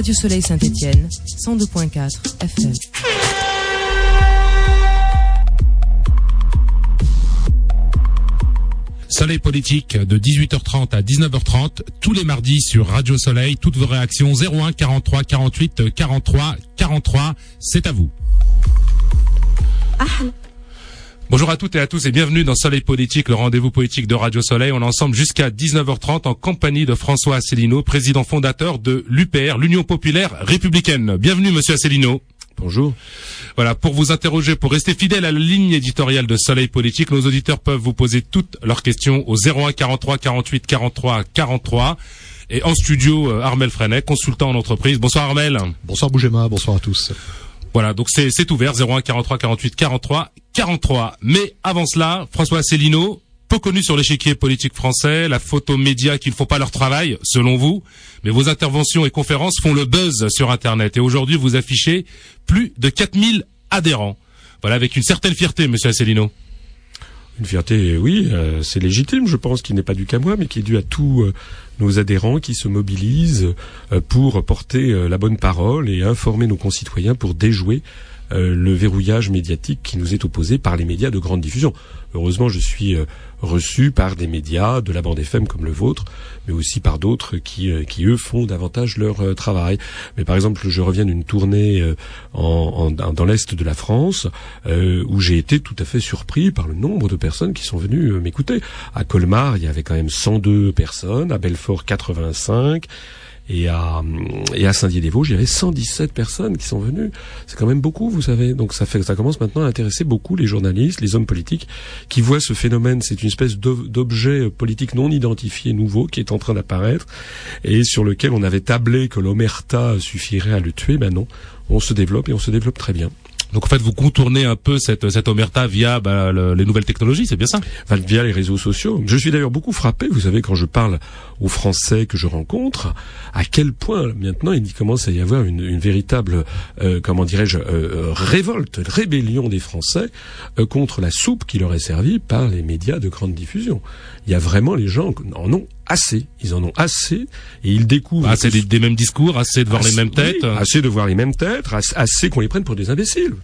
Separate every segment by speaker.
Speaker 1: Radio Soleil Saint-Étienne, 102.4 FM.
Speaker 2: Soleil politique de 18h30 à 19h30 tous les mardis sur Radio Soleil. Toutes vos réactions 01 43 48 43 43. C'est à vous. Bonjour à toutes et à tous et bienvenue dans Soleil Politique, le rendez-vous politique de Radio Soleil. On est ensemble jusqu'à 19h30 en compagnie de François Asselineau, président fondateur de l'UPR, l'Union Populaire Républicaine. Bienvenue Monsieur Asselineau.
Speaker 3: Bonjour.
Speaker 2: Voilà, pour vous interroger, pour rester fidèle à la ligne éditoriale de Soleil Politique, nos auditeurs peuvent vous poser toutes leurs questions au 01 43 48 43 43. Et en studio, euh, Armel Freinet, consultant en entreprise. Bonsoir Armel.
Speaker 3: Bonsoir Bougema, bonsoir à tous.
Speaker 2: Voilà, donc c'est ouvert 01 43 48 43 43. Mais avant cela, François Asselineau, peu connu sur l'échiquier politique français, la photo média qui ne font pas leur travail, selon vous, mais vos interventions et conférences font le buzz sur Internet. Et aujourd'hui, vous affichez plus de 4000 adhérents. Voilà, avec une certaine fierté, monsieur Asselineau.
Speaker 3: Une fierté, oui, euh, c'est légitime, je pense, qui n'est pas dû qu'à moi, mais qui est dû à tous euh, nos adhérents qui se mobilisent euh, pour porter la bonne parole et informer nos concitoyens pour déjouer le verrouillage médiatique qui nous est opposé par les médias de grande diffusion. Heureusement, je suis reçu par des médias de la bande FM comme le vôtre, mais aussi par d'autres qui, euh, qui eux font davantage leur euh, travail. Mais par exemple, je reviens d'une tournée euh, en, en- dans l'est de la France euh, où j'ai été tout à fait surpris par le nombre de personnes qui sont venues m'écouter. À Colmar, il y avait quand même 102 personnes, à Belfort 85. Et à, et à Saint-Dié-des-Vosges, il y avait 117 personnes qui sont venues. C'est quand même beaucoup, vous savez. Donc ça fait, ça commence maintenant à intéresser beaucoup les journalistes, les hommes politiques, qui voient ce phénomène. C'est une espèce d'o- d'objet politique non identifié nouveau qui est en train d'apparaître et sur lequel on avait tablé que l'omerta suffirait à le tuer. Ben non, on se développe et on se développe très bien.
Speaker 2: Donc en fait, vous contournez un peu cette, cette omerta via bah, le- les nouvelles technologies, c'est bien ça?
Speaker 3: Via les réseaux sociaux. Je suis d'ailleurs beaucoup frappé, vous savez, quand je parle aux Français que je rencontre, à quel point maintenant il commence à y avoir une, une véritable, euh, comment dirais-je, euh, euh, révolte, rébellion des Français euh, contre la soupe qui leur est servie par les médias de grande diffusion. Il y a vraiment les gens qui en ont assez, ils en ont assez, et ils découvrent...
Speaker 2: Assez Ah, des, des mêmes discours, assez de voir les mêmes têtes.
Speaker 3: oui, assez de voir les mêmes têtes, assez, assez qu'on les prenne pour des imbéciles.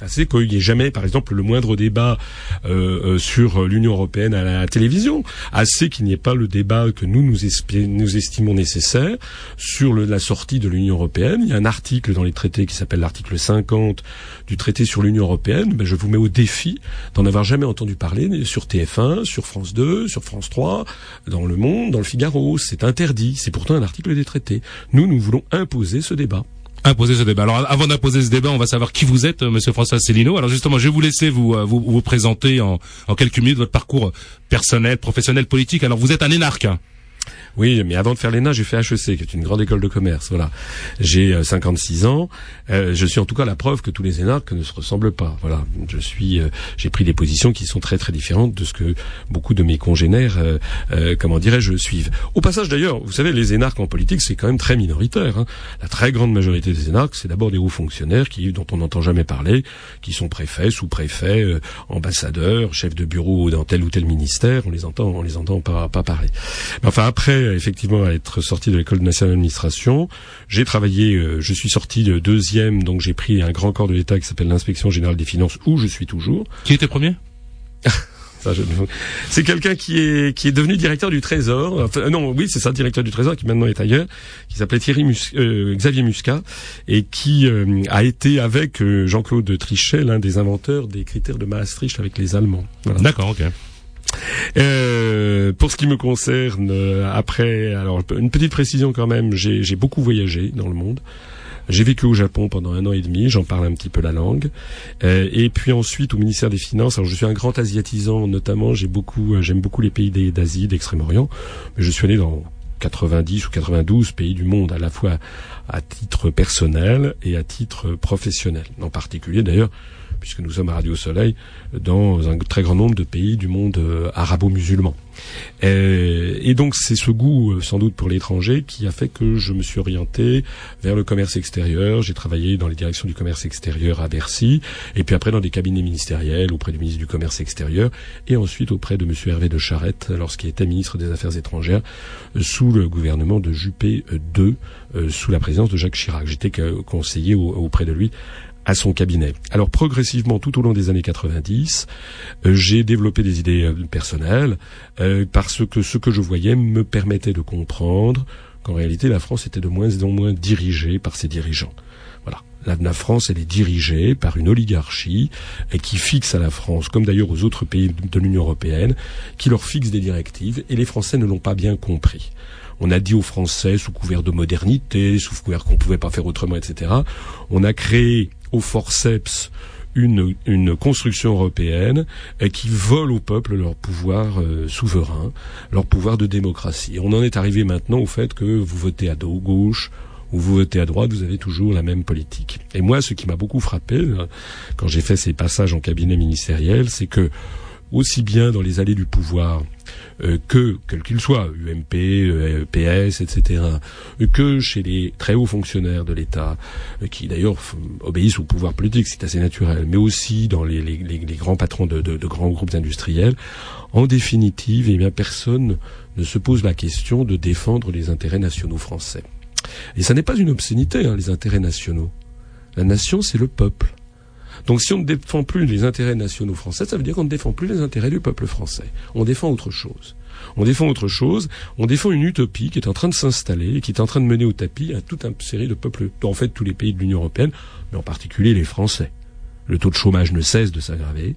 Speaker 3: Assez qu'il n'y ait jamais, par exemple, le moindre débat euh, euh, sur l'Union européenne à la télévision. Assez qu'il n'y ait pas le débat que nous nous, estimons nécessaire sur la sortie de l'Union européenne. Il y a un article dans les traités qui s'appelle l'article 50 du traité sur l'Union européenne. Ben, je vous mets au défi d'en avoir jamais entendu parler sur TF1, sur France 2, sur France 3, dans Le Monde, dans le Figaro. C'est interdit. C'est pourtant un article des traités. Nous, nous voulons imposer ce débat.
Speaker 2: Imposer ce débat. Alors avant d'imposer ce débat, on va savoir qui vous êtes, euh, Monsieur François Célineau. Alors justement, je vais vous laisser vous euh, vous, vous présenter en, en quelques minutes votre parcours personnel, professionnel, politique. Alors vous êtes un énarque.
Speaker 3: Oui, mais avant de faire l'ENA, j'ai fait HEC, qui est une grande école de commerce. Voilà, j'ai euh, 56 ans. Euh, je suis en tout cas la preuve que tous les énarques ne se ressemblent pas. Voilà, je suis, euh, j'ai pris des positions qui sont très très différentes de ce que beaucoup de mes congénères, euh, euh, comment dirais-je, suivent. Au passage, d'ailleurs, vous savez, les énarques en politique, c'est quand même très minoritaire. hein. La très grande majorité des énarques, c'est d'abord des hauts fonctionnaires qui, dont on n'entend jamais parler, qui sont préfets, sous-préfets, euh, ambassadeurs, chefs de bureau dans tel ou tel ministère. On les entend, on les entend pas, pas parler. Mais enfin, après, effectivement, à être sorti de l'école nationale d'administration, j'ai travaillé. euh, je suis sorti de deuxième, donc j'ai pris un grand corps de l'État qui s'appelle l'inspection générale des finances, où je suis toujours.
Speaker 2: Qui était premier?
Speaker 3: Je- C'est quelqu'un qui est qui est devenu directeur du Trésor. Enfin, euh, non, oui, c'est ça, directeur du Trésor, qui maintenant est ailleurs, qui s'appelait Thierry Mus- euh, Xavier Muscat et qui euh, a été avec Jean-Claude Trichet l'un des inventeurs des critères de Maastricht avec les Allemands. Voilà.
Speaker 2: D'accord, ok.
Speaker 3: Euh, pour ce qui me concerne, euh, après, alors une petite précision quand même, j'ai beaucoup voyagé dans le monde. J'ai vécu au Japon pendant un an et demi, j'en parle un petit peu la langue. Euh, et puis ensuite au ministère des Finances, alors je suis un grand asiatisant notamment, beaucoup, euh, j'aime beaucoup les pays d'Asie, d'Extrême-Orient, mais je suis allé dans 90 ou 92 pays du monde, à la fois à titre personnel et à titre professionnel. En particulier d'ailleurs, puisque nous sommes à Radio Soleil, dans un très grand nombre de pays du monde euh, arabo-musulman. Euh, et donc c'est ce goût euh, sans doute pour l'étranger qui a fait que je me suis orienté vers le commerce extérieur. J'ai travaillé dans les directions du commerce extérieur à Bercy, et puis après dans des cabinets ministériels auprès du ministre du Commerce extérieur, et ensuite auprès de M. Hervé de Charette lorsqu'il était ministre des Affaires étrangères sous le gouvernement de Juppé II, sous la présidence de Jacques Chirac. J'étais conseiller auprès de lui à son cabinet. Alors progressivement, tout au long des années 90, euh, j'ai développé des idées euh, personnelles euh, parce que ce que je voyais me permettait de comprendre qu'en réalité la France était de moins en moins dirigée par ses dirigeants. Voilà. La, France, elle est dirigée par une oligarchie et qui fixe à la France, comme d'ailleurs aux autres pays de l'Union européenne, qui leur fixe des directives et les Français ne l'ont pas bien compris. On a dit aux Français, sous couvert de modernité, sous couvert qu'on pouvait pas faire autrement, etc. On a créé au forceps une, une construction européenne qui vole au peuple leur pouvoir euh, souverain, leur pouvoir de démocratie. on en est arrivé maintenant au fait que vous votez à dos gauche ou vous votez à droite, vous avez toujours la même politique. Et moi, ce qui m'a beaucoup frappé euh, quand j'ai fait ces passages en cabinet ministériel, c'est que aussi bien dans les allées du pouvoir euh, que, quel qu'il soit, UMP, euh, PS, etc., que chez les très hauts fonctionnaires de l'État, euh, qui d'ailleurs obéissent au pouvoir politique, c'est assez naturel, mais aussi dans les, les, les grands patrons de, de, de, grands groupes industriels, en définitive, eh bien, personne ne se pose la question de défendre les intérêts nationaux français. Et ça n'est pas une obscénité, hein, les intérêts nationaux. La nation, c'est le peuple. Donc si on ne défend plus les intérêts nationaux français, ça veut dire qu'on ne défend plus les intérêts du peuple français. On défend autre chose. On défend autre chose, on défend une utopie qui est en train de s'installer et qui est en train de mener au tapis à toute une série de peuples, en fait tous les pays de l'Union européenne, mais en particulier les Français. Le taux de chômage ne cesse de s'aggraver,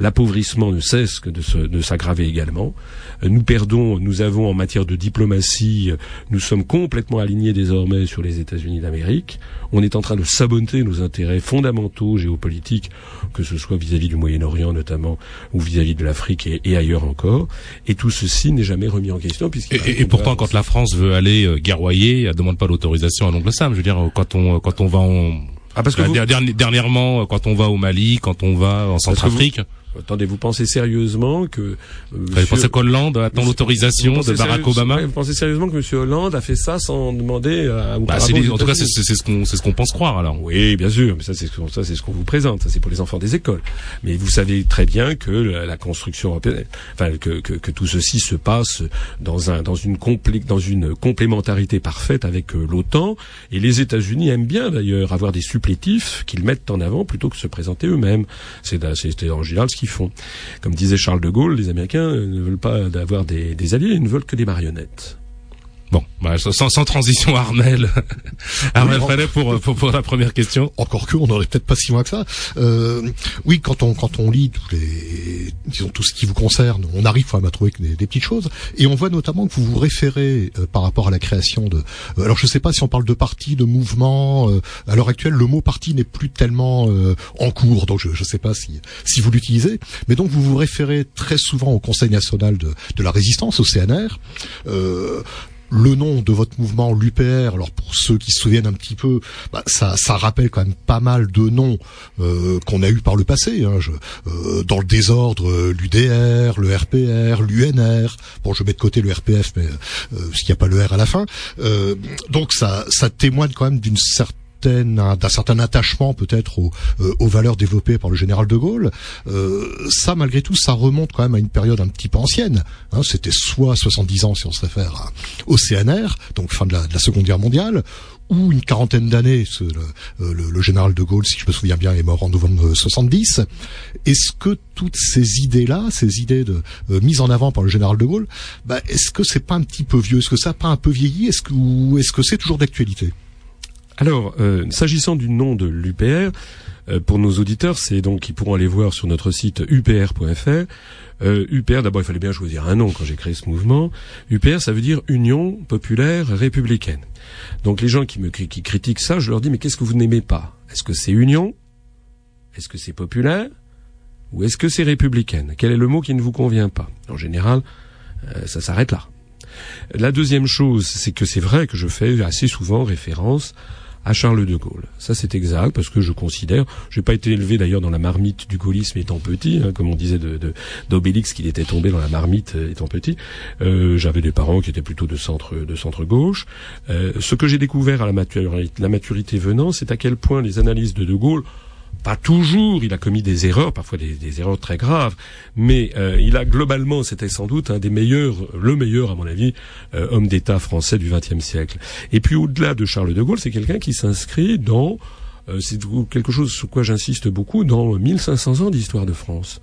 Speaker 3: L'appauvrissement ne cesse que de s'aggraver également. Euh, nous perdons, nous avons en matière de diplomatie, euh, nous sommes complètement alignés désormais sur les États-Unis d'Amérique. On est en train de saboter nos intérêts fondamentaux géopolitiques, que ce soit vis-à-vis du Moyen-Orient notamment, ou vis-à-vis de l'Afrique et, ailleurs encore. Et tout ceci n'est jamais remis en question.
Speaker 2: Et, et, pourtant, quand la France veut aller euh, guerroyer, elle demande pas l'autorisation à l'oncle Sam. Je veux dire, quand on quand on va en ah parce que dernièrement, quand on va au Mali, quand on va en Centrafrique.
Speaker 3: Attendez, vous pensez sérieusement que... Euh,
Speaker 2: vous pensez qu'Hollande attend l'autorisation de Barack Obama
Speaker 3: Vous pensez sérieusement que M. Hollande a fait ça sans demander à...
Speaker 2: Bah, en tout cas, c'est ce qu'on c'est ce qu'on pense croire alors.
Speaker 3: Oui, bien sûr, mais ça c'est ça c'est ce qu'on vous présente, ça c'est pour les enfants des écoles. Mais vous savez très bien que la, construction européenne, enfin que, que, que, tout ceci se passe dans un dans une complé, dans une complémentarité parfaite avec euh, l'OTAN et les États-Unis aiment bien d'ailleurs avoir des supplétifs qu'ils mettent en avant plutôt que se présenter eux-mêmes. C'est c'est en général ce qui Comme disait Charles de Gaulle, les Américains ne veulent pas avoir des alliés, ils ne veulent que des marionnettes.
Speaker 2: Bon, bah, sans, sans, transition, Armel. Armel oui, pour, pour, pour la première question.
Speaker 4: Encore que, on n'aurait peut-être pas si loin que ça. Euh, oui, quand on quand on lit tous les, disons tout ce qui vous concerne, on arrive quand même à trouver des, des petites choses, et on voit notamment que vous vous référez euh, par rapport à la création de. Euh, alors, je ne sais pas si on parle de parti, de mouvement. Euh, à l'heure actuelle, le mot parti n'est plus tellement euh, en cours, donc je ne sais pas si si vous l'utilisez. Mais donc, vous vous référez très souvent au Conseil national de, de la résistance, au CNR le nom de votre mouvement, l'UPR, alors pour ceux qui se souviennent un petit peu, bah, ça, ça rappelle quand même pas mal de noms euh, qu'on a eu par le passé. Hein, je, euh, dans le désordre, euh, l'UDR, le RPR, l'UNR. Bon, je mets de côté le RPF, mais euh, parce qu'il n'y a pas le R à la fin. Euh, donc ça, ça témoigne quand même d'une certaine d'un certain attachement peut-être aux, euh, aux, valeurs développées par le général de Gaulle. Euh, ça, malgré tout, ça remonte quand même à une période un petit peu ancienne. Hein, C'était soit 70 ans si on se réfère au CNR, donc fin de la, de la Seconde Guerre mondiale, ou une quarantaine d'années. Le, euh, le, le, général de Gaulle, si je me souviens bien, est mort en novembre 70. Est-ce que toutes ces idées-là, ces idées de euh, mises en avant par le général de Gaulle, bah, est-ce que c'est pas un petit peu vieux? Est-ce que ça n'a pas un peu vieilli? Est-ce que ou est-ce que c'est toujours d'actualité?
Speaker 3: Alors, euh, s'agissant du nom de l'UPR, euh, pour nos auditeurs, c'est donc ils pourront aller voir sur notre site upr.fr. Euh, UPR, d'abord, il fallait bien choisir un nom quand j'ai créé ce mouvement. UPR, ça veut dire Union populaire républicaine. Donc les gens qui me qui critiquent ça, je leur dis mais qu'est-ce que vous n'aimez pas? Est-ce que c'est Union? Est-ce que c'est populaire? Ou est-ce que c'est républicaine? Quel est le mot qui ne vous convient pas? En général, ça s'arrête là. La deuxième chose, c'est que c'est vrai que je fais assez souvent référence à Charles de Gaulle. Ça c'est exact parce que je considère, j'ai pas été élevé d'ailleurs dans la marmite du gaullisme étant petit, hein, comme on disait de d'Obélix qu'il était tombé dans la marmite euh, étant petit. Euh, J'avais des parents qui étaient plutôt de centre de centre gauche. Euh, ce que j'ai découvert à la maturité, la maturité venant, c'est à quel point les analyses de De Gaulle pas toujours, il a commis des erreurs, parfois des, erreurs très graves, mais euh, il a globalement, c'était sans doute un des meilleurs, le meilleur à mon avis, euh, homme d'État français du XXe siècle. Et puis au-delà de Charles de Gaulle, c'est quelqu'un qui s'inscrit dans c'est quelque chose sur quoi j'insiste beaucoup dans 1500 ans d'histoire de France.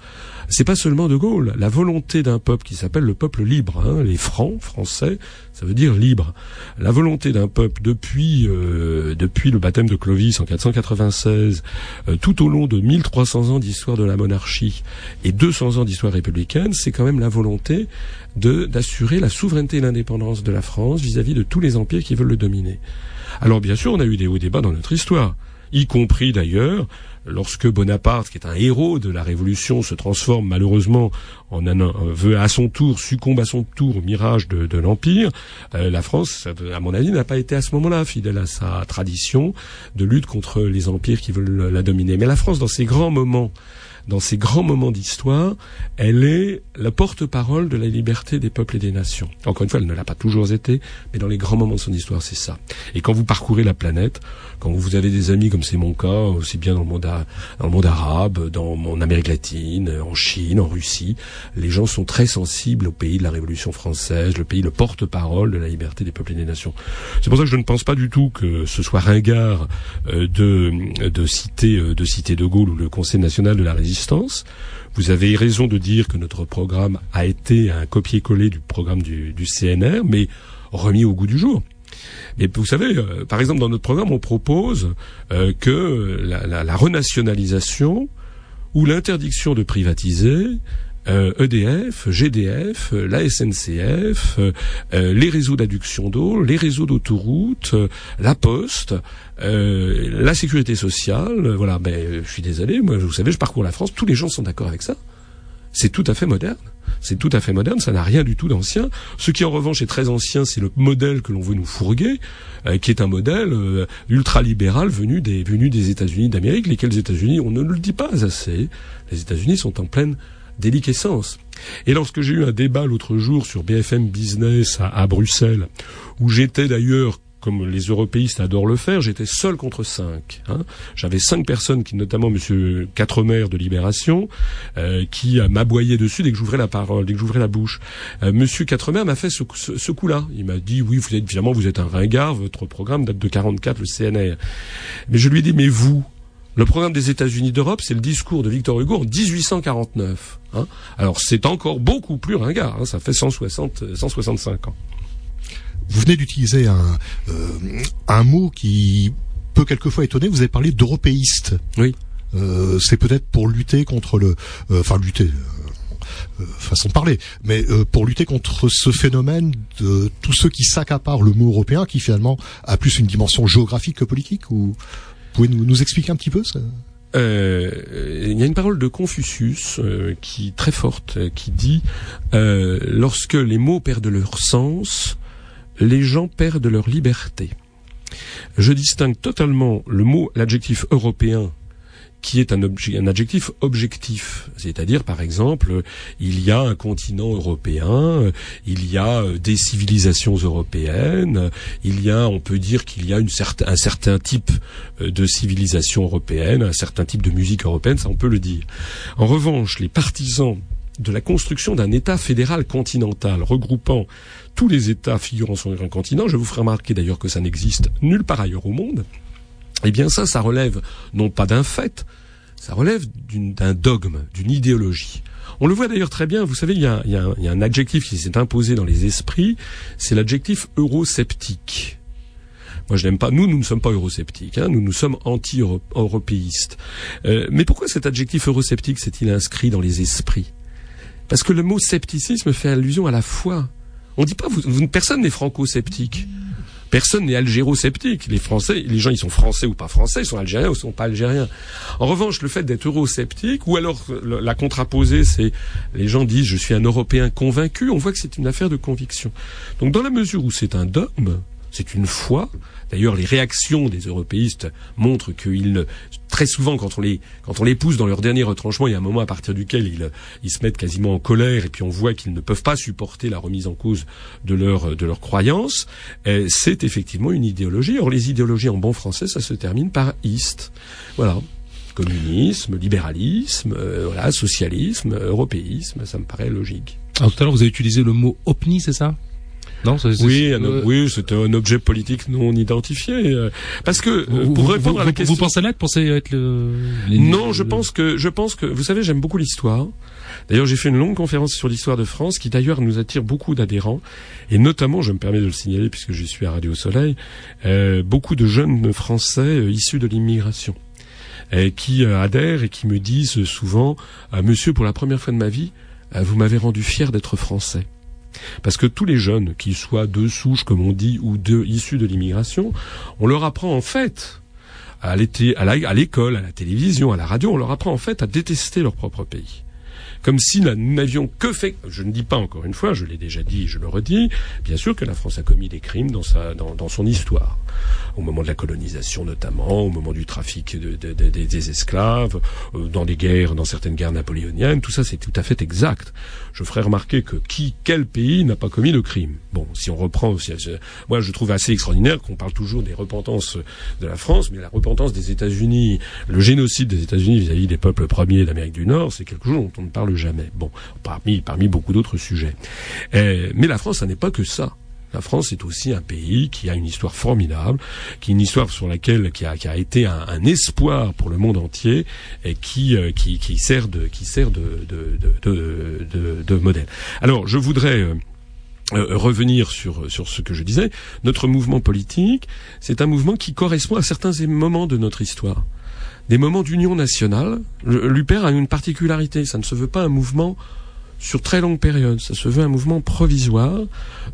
Speaker 3: C'est pas seulement De Gaulle, la volonté d'un peuple qui s'appelle le peuple libre, hein, les francs français, ça veut dire libre. La volonté d'un peuple depuis euh, depuis le baptême de Clovis en 496, euh, tout au long de 1300 ans d'histoire de la monarchie et 200 ans d'histoire républicaine, c'est quand même la volonté de d'assurer la souveraineté et l'indépendance de la France vis-à-vis -vis de tous les empires qui veulent le dominer. Alors bien sûr, on a eu des hauts débats dans notre histoire y compris d'ailleurs lorsque Bonaparte, qui est un héros de la Révolution, se transforme malheureusement en un, veut à son tour succombe à son tour au mirage de, l'empire, euh, la France, à mon avis, n'a pas été à ce moment-là fidèle à sa tradition de lutte contre les empires qui veulent la dominer. Mais la France, dans ces grands moments dans ces grands moments d'histoire, elle est la porte-parole de la liberté des peuples et des nations. Encore une fois, elle ne l'a pas toujours été, mais dans les grands moments de son histoire, c'est ça. Et quand vous parcourez la planète, quand vous avez des amis comme c'est mon cas, aussi bien dans le monde, arabe, dans mon Amérique latine, en Chine, en Russie, les gens sont très sensibles au pays de la Révolution française, le pays, le porte-parole de la liberté des peuples et des nations. C'est pour ça que je ne pense pas du tout que ce soit ringard euh, de, de citer euh, de citer De Gaulle ou le Conseil national de la résistance vous avez raison de dire que notre programme a été un copier-coller du programme du, CNR, mais remis au goût du jour. Mais vous savez, euh, par exemple, dans notre programme, on propose euh, que la, renationalisation ou l'interdiction de privatiser euh, e GDF, la SNCF, les réseaux d'adduction d'eau, les réseaux d'autoroutes, la poste, euh, la sécurité sociale, euh, voilà, ben, je suis désolé, moi, vous savez, je parcours la France, tous les gens sont d'accord avec ça. C'est tout à fait moderne. C'est tout à fait moderne, ça n'a rien du tout d'ancien. Ce qui en revanche est très ancien, c'est le modèle que l'on veut nous fourguer, euh, qui est un modèle euh, ultralibéral venu des venu des États-Unis d'Amérique, lesquels États-Unis, on ne le dit pas assez. Les États-Unis sont en pleine déliquescence. Et lorsque j'ai eu un débat l'autre jour sur BFM Business à Bruxelles, où j'étais d'ailleurs comme les européistes adorent le faire, j'étais seul contre cinq. Hein. J'avais cinq personnes, qui, notamment Monsieur Quatremer de Libération, euh, qui m'aboyait dessus dès que j'ouvrais la parole, dès que j'ouvrais la bouche. Euh, Monsieur Quatremer m'a fait ce, coup-là. Il m'a dit oui, vous êtes vous êtes un ringard, votre programme date de 44, le CNR. Mais je lui ai dit mais vous, le programme des États-Unis d'Europe, c'est le discours de Victor Hugo en 1849. Hein. Alors c'est encore beaucoup plus ringard, hein. ça fait 160, 165 ans.
Speaker 4: Vous venez d'utiliser un, euh, un mot qui peut quelquefois étonner. Vous avez parlé d'européiste.
Speaker 3: Oui.
Speaker 4: Euh, c'est peut-être pour lutter contre le, euh, enfin lutter, façon de parler, mais pour lutter contre ce phénomène de tous ceux qui s'accaparent le mot européen, qui finalement a plus une dimension géographique que politique. Ou pouvez nous, nous expliquer un petit peu ça?
Speaker 3: Il y a une parole de Confucius qui très forte, qui dit lorsque les mots perdent leur sens, les gens perdent leur liberté. Je distingue totalement le mot, l'adjectif européen qui est un, un adjectif objectif. C'est-à-dire, par exemple, il y a un continent européen, il y a euh, des civilisations européennes, il y a, on peut dire qu'il y a une un certain type euh, de civilisation européenne, un certain type de musique européenne, ça on peut le dire. En revanche, les partisans de la construction d'un État fédéral continental regroupant tous les États figurant sur un continent, je vous ferai remarquer d'ailleurs que ça n'existe nulle part ailleurs au monde, eh bien ça, ça relève non pas d'un fait, ça relève d'un dogme, d'une idéologie. On le voit d'ailleurs très bien, vous savez, il y a, un adjectif qui s'est imposé dans les esprits, c'est l'adjectif eurosceptique. Moi, je n'aime pas. Nous, nous ne sommes pas eurosceptiques. Hein, nous, nous sommes anti-européistes. Euh, mais pourquoi cet adjectif eurosceptique s'est-il inscrit dans les esprits? Parce que le mot scepticisme fait allusion à la foi. On dit pas, personne n'est franco-sceptique. Personne n'est algéro-sceptique. Les Français, les gens, ils sont français ou pas français, ils sont algériens ou ils sont pas algériens. En revanche, le fait d'être eurosceptique, ou alors la contraposée, c'est les gens disent je suis un Européen convaincu. On voit que c'est une affaire de conviction. Donc, dans la mesure où c'est un dogme, c'est une foi. D'ailleurs, les réactions des européistes montrent qu'ils très souvent, quand on les quand on les pousse dans leur dernier retranchement, il y a un moment à partir duquel ils ils se mettent quasiment en colère et puis on voit qu'ils ne peuvent pas supporter la remise en cause de leur de croyance. C'est effectivement une idéologie. Or, les idéologies en bon français, ça se termine par ist. Voilà communisme, libéralisme, euh, voilà, socialisme, européisme, ça me paraît logique.
Speaker 2: Alors tout à l'heure, vous avez utilisé le mot OPNI, c'est ça?
Speaker 3: Non, oui, un, oui, c'était un objet politique non identifié. Euh, parce que
Speaker 2: vous, pour répondre à la question, vous pensez l'être, pensez être le.
Speaker 3: non, je pense que je pense que vous savez, j'aime beaucoup l'histoire. D'ailleurs, j'ai fait une longue conférence sur l'histoire de France, qui d'ailleurs nous attire beaucoup d'adhérents, et notamment, je me permets de le signaler puisque je suis à Radio Soleil, euh, beaucoup de jeunes Français euh, issus de l'immigration. qui adhèrent et qui me disent souvent Monsieur, pour la première fois de ma vie, vous m'avez rendu fier d'être français. Parce que tous les jeunes, qu'ils soient de souche, comme on dit, ou de, issus de l'immigration, on leur apprend en fait, à l'école, à la télévision, à la radio, on leur apprend en fait à détester leur propre pays comme si nous n'avions que fait. Je ne dis pas encore une fois, je l'ai déjà dit, je le redis. Bien sûr que la France a commis des crimes dans sa dans, dans son histoire, au moment de la colonisation notamment, au moment du trafic de, de, de, des esclaves, euh, dans des guerres, dans certaines guerres napoléoniennes. Tout ça, c'est tout à fait exact. Je ferai remarquer que qui, quel pays n'a pas commis de crime Bon, si on reprend, moi je trouve assez extraordinaire qu'on parle toujours des repentances de la France, mais la repentance des États-Unis, le génocide des États-Unis vis-à-vis des peuples premiers d'Amérique du Nord, c'est quelque chose dont on ne parle jamais. Bon, parmi, parmi beaucoup d'autres sujets. Euh, mais la France, ça n'est pas que ça. La France est aussi un pays qui a une histoire formidable, qui une histoire sur laquelle qui a, qui a été un, espoir pour le monde entier et qui, euh, qui, qui, sert de qui sert de de, de, modèle. Alors, je voudrais euh, revenir sur sur ce que je disais. Notre mouvement politique, c'est un mouvement qui correspond à certains moments de notre histoire des moments d'union nationale. L'UPER a une particularité, ça ne se veut pas un mouvement sur très longue période, ça se veut un mouvement provisoire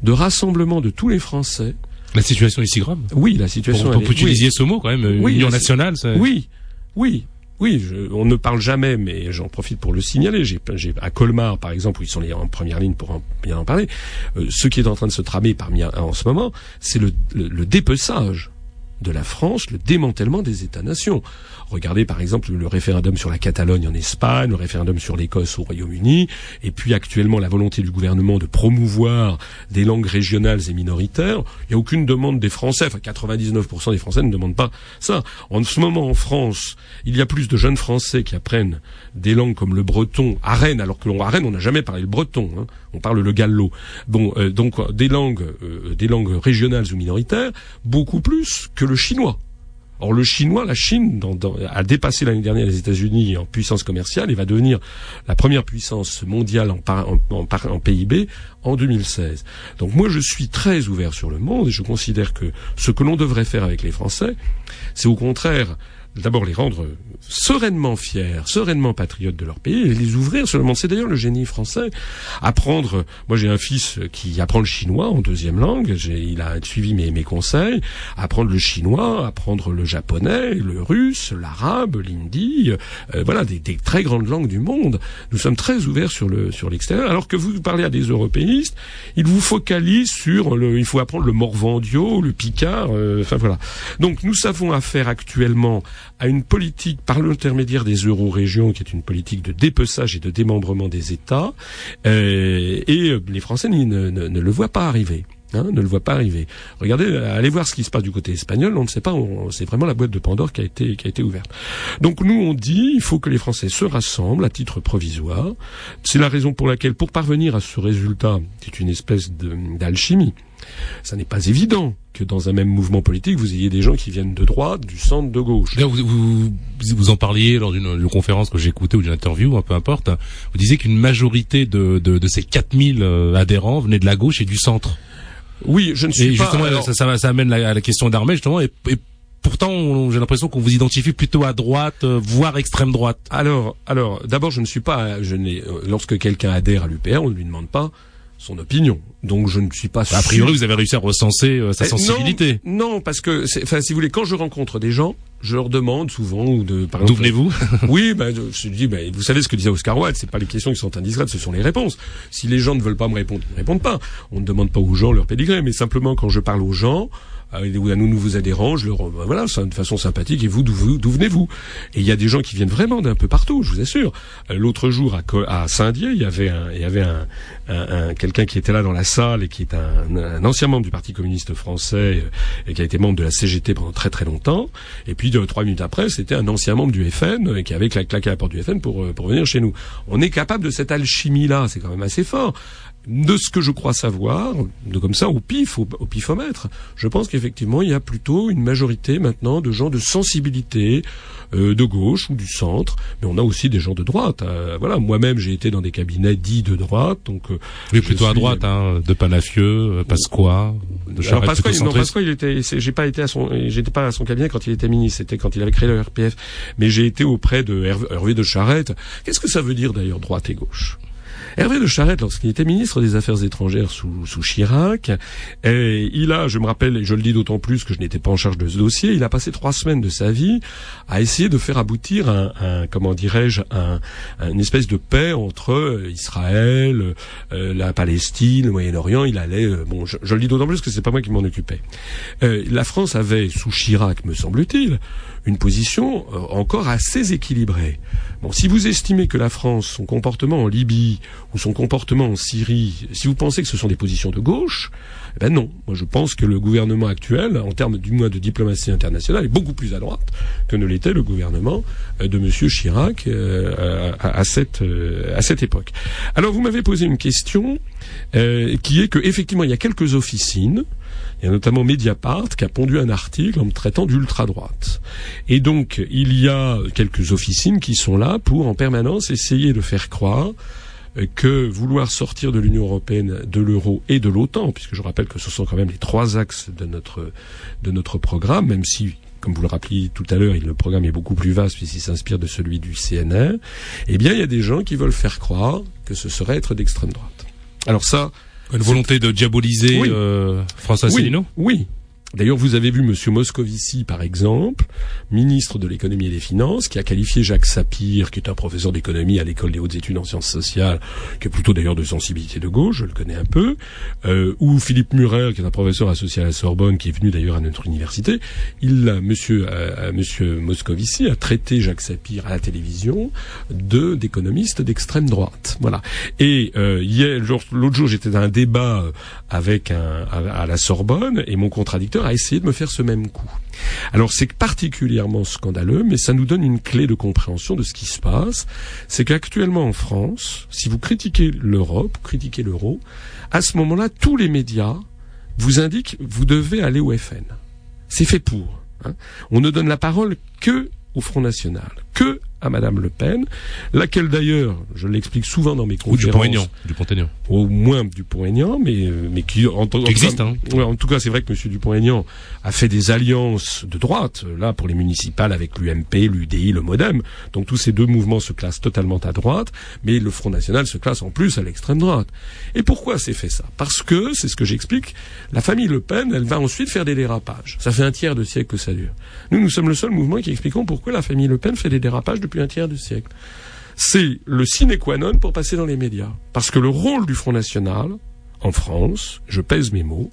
Speaker 3: de rassemblement de tous les Français.
Speaker 2: La situation est si grave
Speaker 3: Oui, la situation.
Speaker 2: On, peut utiliser ce mot quand même, union nationale.
Speaker 3: Oui, oui, oui, on ne parle jamais, mais j'en profite pour le signaler. J'ai, à Colmar, par exemple, où ils sont les, en première ligne pour en, bien en parler. Euh, ce qui est en train de se tramer parmi en ce moment, c'est le, le dépeçage de la France, le démantèlement des États-nations. Regardez par exemple le référendum sur la Catalogne en Espagne, le référendum sur l'Écosse au Royaume-Uni, et puis actuellement la volonté du gouvernement de promouvoir des langues régionales et minoritaires. Il n'y a aucune demande des Français, enfin 99% des Français ne demandent pas ça. En ce moment en France, il y a plus de jeunes Français qui apprennent des langues comme le breton à Rennes, alors que l'on à Rennes on n'a jamais parlé le breton, hein. on parle le gallo. Bon, euh, donc des langues, euh, des langues régionales ou minoritaires, beaucoup plus que le chinois. Or, le chinois, la Chine, a dépassé l'année dernière les États-Unis en puissance commerciale et va devenir la première puissance mondiale en, PIB en 2016. Donc moi, je suis très ouvert sur le monde et je considère que ce que l'on devrait faire avec les Français, c'est au contraire d'abord les rendre sereinement fiers, sereinement patriotes de leur pays et les ouvrir sur le monde. C'est d'ailleurs le génie français. Apprendre, moi j'ai un fils qui apprend le chinois en deuxième langue, il a suivi mes, conseils, apprendre le chinois, apprendre le japonais, le russe, l'arabe, l'hindi, euh, voilà, des, très grandes langues du monde. Nous sommes très ouverts sur le sur l'extérieur, alors que vous parlez à des européistes, ils vous focalisent sur le, il faut apprendre le morvandio, le picard, euh, enfin voilà. Donc nous savons affaire actuellement à une politique par l'intermédiaire des euro-régions, qui est une politique de dépeçage et de démembrement des États, euh, et euh, les Français ne, le voient pas arriver. Hein, ne le pas arriver. Regardez, allez voir ce qui se passe du côté espagnol. On ne sait pas. C'est vraiment la boîte de Pandore qui a été qui a été ouverte. Donc nous on dit il faut que les Français se rassemblent à titre provisoire. C'est la raison pour laquelle, pour parvenir à ce résultat, c'est une espèce d'alchimie ça n'est pas évident que dans un même mouvement politique, vous ayez des gens qui viennent de droite, du centre, de gauche.
Speaker 2: Vous, vous, en parliez lors d'une conférence que j'écoutais ou d'une interview, hein, peu importe. Vous disiez qu'une majorité de, de, de ces 4000 euh, adhérents venaient de la gauche et du centre.
Speaker 3: Oui, je ne suis
Speaker 2: et justement, ça, ça, ça, amène à la question d'armée, justement, et, pourtant j'ai l'impression qu'on vous identifie plutôt à droite, euh, voire extrême droite.
Speaker 3: Alors, alors, d'abord, je ne suis pas, je n'ai, euh, lorsque quelqu'un adhère à l'UPR, on ne lui demande pas son opinion. Donc je ne suis pas.
Speaker 2: A priori, vous avez réussi à recenser euh, sa eh, sensibilité.
Speaker 3: Non, parce que, enfin, si vous voulez, quand je rencontre des gens, je leur demande souvent ou de
Speaker 2: D'où venez-vous
Speaker 3: Oui, ben je dis ben vous savez ce que disait Oscar Wilde, c'est pas les questions qui sont indiscrètes, ce sont les réponses. Si les gens ne veulent pas me répondre, ils ne répondent pas. On ne demande pas aux gens leur pédigré, mais simplement quand je parle aux gens, à nous nouveaux adhérents, je leur ben voilà, de façon sympathique. Et vous, d'où venez-vous? Et il y a des gens qui viennent vraiment d'un peu partout, je vous assure. Euh, l'autre jour à, à Saint-Dié, il y avait un, il y avait un, un, quelqu'un qui était là dans la salle et qui est un, un, ancien membre du Parti communiste français euh, et qui a été membre de la CGT pendant très très longtemps. Et puis deux, trois minutes après, c'était un ancien membre du FN et qui avait claqué la porte du FN pour euh, pour venir chez nous. On est capable de cette alchimie là, c'est quand même assez fort de ce que je crois savoir, de comme ça au pif, au, pifomètre, je pense qu'effectivement il y a plutôt une majorité maintenant de gens de sensibilité, euh, de gauche ou du centre, mais on a aussi des gens de droite. Euh, voilà, moi-même j'ai été dans des cabinets dits de droite, donc
Speaker 2: euh, oui plutôt à droite, hein, de Palafieux, Pasqua.
Speaker 3: De Alors Pasqua, non Pasqua, il était, j'ai pas été à son, j'étais pas à son cabinet quand il était ministre, c'était quand il avait créé le RPF, mais j'ai été auprès de Hervé de Charette. Qu'est-ce que ça veut dire d'ailleurs droite et gauche? Hervé de Charette, lorsqu'il était ministre des Affaires étrangères sous, sous Chirac, et il a, je me rappelle, et je le dis d'autant plus que je n'étais pas en charge de ce dossier, il a passé trois semaines de sa vie à essayer de faire aboutir un, un comment dirais-je, un, une espèce de paix entre Israël, euh, la Palestine, le Moyen-Orient. Il allait, euh, bon, je, le dis d'autant plus que c'est pas moi qui m'en occupais. Euh, la France avait, sous Chirac, me semble-t-il, une position encore assez équilibrée. Bon, si vous estimez que la France, son comportement en Libye ou son comportement en Syrie, si vous pensez que ce sont des positions de gauche, eh ben non. Moi, je pense que le gouvernement actuel, en termes du moins de diplomatie internationale, est beaucoup plus à droite que ne l'était le gouvernement euh, de M. Chirac euh, à, cette euh, à cette époque. Alors, vous m'avez posé une question qui est que effectivement, il y a quelques officines il y a notamment Mediapart qui a pondu un article en me traitant d'ultra-droite. Et donc, il y a quelques officines qui sont là pour en permanence essayer de faire croire que vouloir sortir de l'Union européenne, de l'euro et de l'OTAN, puisque je rappelle que ce sont quand même les trois axes de notre de notre programme, même si comme vous le rappeliez tout à l'heure, le programme est beaucoup plus vaste puisqu'il s'inspire de celui du CNR, eh bien, il y a des gens qui veulent faire croire que ce serait être d'extrême droite. Alors ça,
Speaker 2: une volonté de diaboliser euh, François Asselineau?
Speaker 3: Oui, D'ailleurs, vous avez vu Monsieur Moscovici, par exemple, ministre de l'économie et des finances, qui a qualifié Jacques Sapir, qui est un professeur d'économie à l'école des hautes études en sciences sociales, qui est plutôt d'ailleurs de sensibilité de gauche, je le connais un peu, euh, ou Philippe Murer, qui est un professeur associé à la Sorbonne, qui est venu d'ailleurs à notre université. Il, Monsieur, euh, Monsieur Moscovici a traité Jacques Sapir à la télévision de d'économiste d'extrême droite. Voilà. Et euh, l'autre jour, j'étais dans un débat avec à la Sorbonne, et mon contradicteur a essayé de me faire ce même coup. Alors c'est particulièrement scandaleux, mais ça nous donne une clé de compréhension de ce qui se passe. C'est qu'actuellement en France, si vous critiquez l'Europe, critiquez l'euro, à ce moment-là, tous les médias vous indiquent vous devez aller au FN. C'est fait pour. Hein. On ne donne la parole que au Front National, que à Madame Le Pen, laquelle d'ailleurs, je l'explique souvent dans mes conférences.
Speaker 2: Ou du Pont-Aignan.
Speaker 3: Au moins du Pont-Aignan, mais, mais qui,
Speaker 2: en, qui existe, hein.
Speaker 3: en tout cas, c'est vrai que Monsieur Dupont-Aignan a fait des alliances de droite, là, pour les municipales avec l'UMP, l'UDI, le MoDem. Donc tous ces deux mouvements se classent totalement à droite, mais le Front National se classe en plus à l'extrême droite. Et pourquoi c'est fait ça? Parce que, c'est ce que j'explique, la famille Le Pen, elle va ensuite faire des dérapages. Ça fait un tiers de siècle que ça dure. Nous, nous sommes le seul mouvement qui expliquons pourquoi la famille Le Pen fait des dérapages depuis un tiers de siècle. C'est le sine qua non pour passer dans les médias. Parce que le rôle du Front National, en France, je pèse mes mots,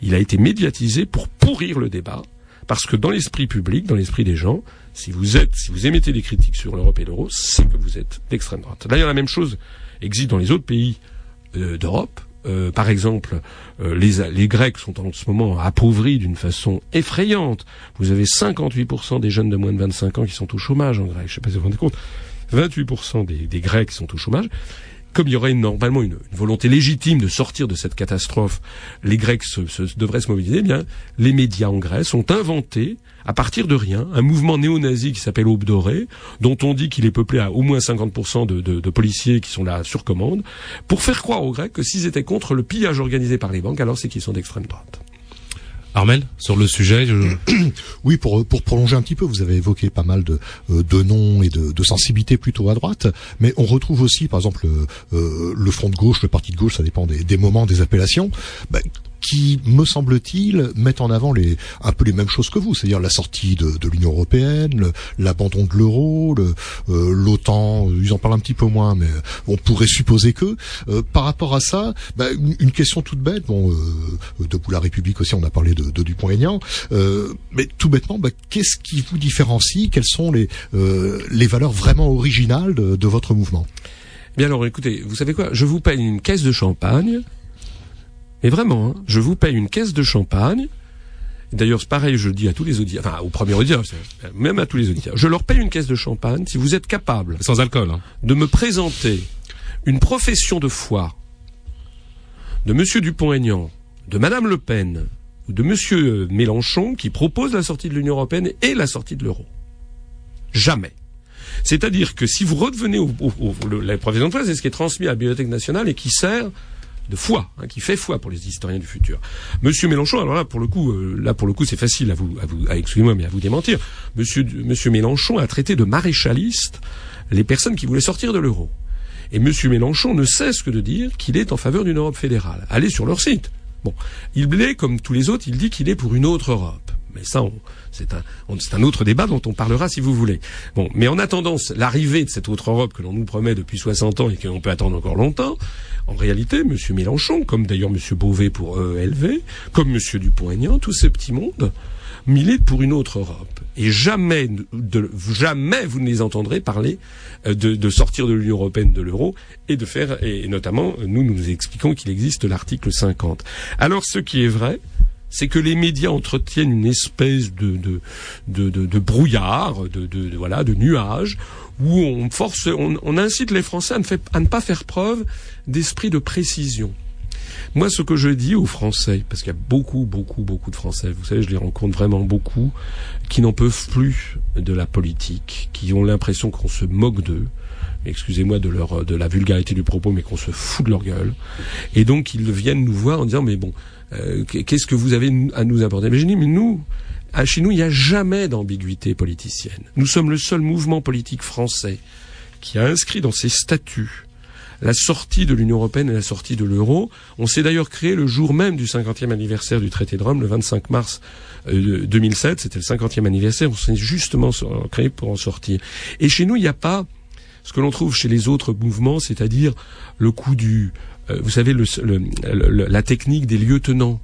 Speaker 3: il a été médiatisé pour pourrir le débat, parce que dans l'esprit public, dans l'esprit des gens, si vous êtes, si vous émettez des critiques sur l'Europe et l'euro, c'est que vous êtes d'extrême droite. D'ailleurs, la même chose existe dans les autres pays euh, d'Europe. Euh, par exemple, euh, les, les, Grecs sont en ce moment appauvris d'une façon effrayante. Vous avez 58% des jeunes de moins de 25 ans qui sont au chômage en Grèce. Je ne sais pas si vous vous rendez compte. 28% des, des Grecs sont au chômage comme il y aurait normalement une, volonté légitime de sortir de cette catastrophe, les Grecs devraient se mobiliser. Eh bien, les médias en Grèce ont inventé, à partir de rien, un mouvement néo-nazi qui s'appelle Aube Dorée, dont on dit qu'il est peuplé à au moins 50% de, de, policiers qui sont là sur commande, pour faire croire aux Grecs que s'ils étaient contre le pillage organisé par les banques, alors c'est qu'ils sont d'extrême droite.
Speaker 2: Armel, sur le sujet
Speaker 4: Oui, pour, pour prolonger un petit peu, vous avez évoqué pas mal de, euh, de noms et de, de sensibilités plutôt à droite, mais on retrouve aussi, par exemple, euh, le Front de gauche, le Parti de gauche, ça dépend des, des moments, des appellations. Ben, qui, me semble-t-il, mettent en avant les un peu les mêmes choses que vous, c'est-à-dire la sortie de, de l'Union européenne, l'abandon de l'euro, l'OTAN. ils en parlent un petit peu moins, mais on pourrait supposer que. par rapport à ça, bah, une, question toute bête. Bon, debout la République aussi, on a parlé de, de Dupont-Aignan, mais tout bêtement, bah, qu'est-ce qui vous différencie Quelles sont les les valeurs vraiment originales de, de votre mouvement?
Speaker 3: Bien alors, écoutez, vous savez quoi? Je vous paye une caisse de champagne. Et vraiment, hein, je vous paye une caisse de champagne. D'ailleurs, c'est pareil, je le dis à tous les auditeurs, enfin aux premiers auditeurs, même à tous les auditeurs. Je leur paye une caisse de champagne si vous êtes capable,
Speaker 2: sans alcool, hein.
Speaker 3: de me présenter une profession de foi de Monsieur Dupont-Aignan, de Madame Le Pen ou de Monsieur Mélenchon qui propose la sortie de l'Union européenne et la sortie de l'euro. Jamais. C'est-à-dire que si vous revenez au, au, au la profession de foi, c'est ce qui est transmis à la Bibliothèque nationale et qui sert de foi, hein, qui fait foi pour les historiens du futur. Monsieur Mélenchon, alors là pour le coup, euh, là pour le coup c'est facile à vous, à vous, excusez-moi mais à vous démentir. Monsieur, Monsieur Mélenchon a traité de maréchaliste les personnes qui voulaient sortir de l'euro. Et Monsieur Mélenchon ne cesse que de dire qu'il est en faveur d'une Europe fédérale. Allez sur leur site. Bon, il est comme tous les autres, il dit qu'il est pour une autre Europe. Mais ça, c'est un, un, autre débat dont on parlera si vous voulez. Bon, mais en attendant l'arrivée de cette autre Europe que l'on nous promet depuis 60 ans et que l'on peut attendre encore longtemps, en réalité, M. Mélenchon, comme d'ailleurs M. Beauvais pour ELV, comme M. Dupont-Aignan, tous ces petits mondes, militent pour une autre Europe. Et jamais, jamais vous ne les entendrez parler euh, de, de sortir de l'Union européenne, de l'euro, et de faire, et notamment, nous nous expliquons qu'il existe l'article 50. Alors, ce qui est vrai, c'est que les médias entretiennent une espèce de, de, de, de brouillard, de, de, voilà, de nuage, où on force, on, incite les Français à ne, à ne pas faire preuve d'esprit de précision. Moi, ce que je dis aux Français, parce qu'il y a beaucoup, beaucoup, beaucoup de Français, vous savez, je les rencontre vraiment beaucoup, qui n'en peuvent plus de la politique, qui ont l'impression qu'on se moque d'eux, excusez-moi de leur de la vulgarité du propos, mais qu'on se fout de leur gueule, et donc ils viennent nous voir en disant mais bon, euh, qu'est-ce que vous avez à nous apporter? Mais je dis, mais nous, chez nous, il n'y a jamais d'ambiguïté politicienne. Nous sommes le seul mouvement politique français qui a inscrit dans ses statuts la sortie de l'Union européenne et la sortie de l'euro. On s'est d'ailleurs créé le jour même du 50e anniversaire du traité de Rome, le 25 mars 2007. Euh, C'était le 50e anniversaire. On s'est justement créé pour en sortir. Et chez nous, il n'y a pas ce que l'on trouve chez les autres mouvements, c'est-à-dire le coup du euh, vous savez, le, la technique des lieutenants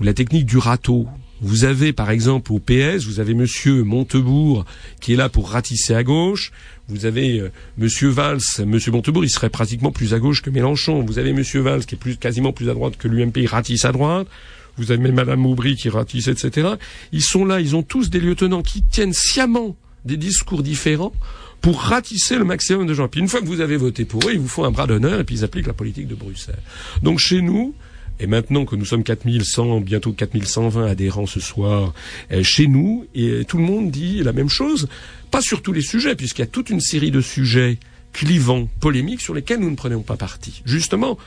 Speaker 3: ou la technique du râteau. Vous avez, par exemple, au PS, vous avez Monsieur Montebourg qui est là pour ratisser à gauche. Vous avez euh, Monsieur Valls, Monsieur Montebourg, il serait pratiquement plus à gauche que Mélenchon. Vous avez Monsieur Valls qui est plus, quasiment plus à droite que l'UMP, il ratisse à droite. Vous avez Madame Aubry qui ratisse, etc. Ils sont là, ils ont tous des lieutenants qui tiennent sciemment des discours différents pour ratisser le maximum de gens. Puis une fois que vous avez voté pour eux, ils vous font un bras d'honneur et puis ils appliquent la politique de Bruxelles. Donc chez nous, et maintenant que nous sommes 4100, bientôt 4120 adhérents ce soir, euh, chez nous, tout le monde dit la même chose, pas sur tous les sujets, puisqu'il y a toute une série de sujets clivants, polémiques, sur lesquels nous ne prenons pas parti. Justement,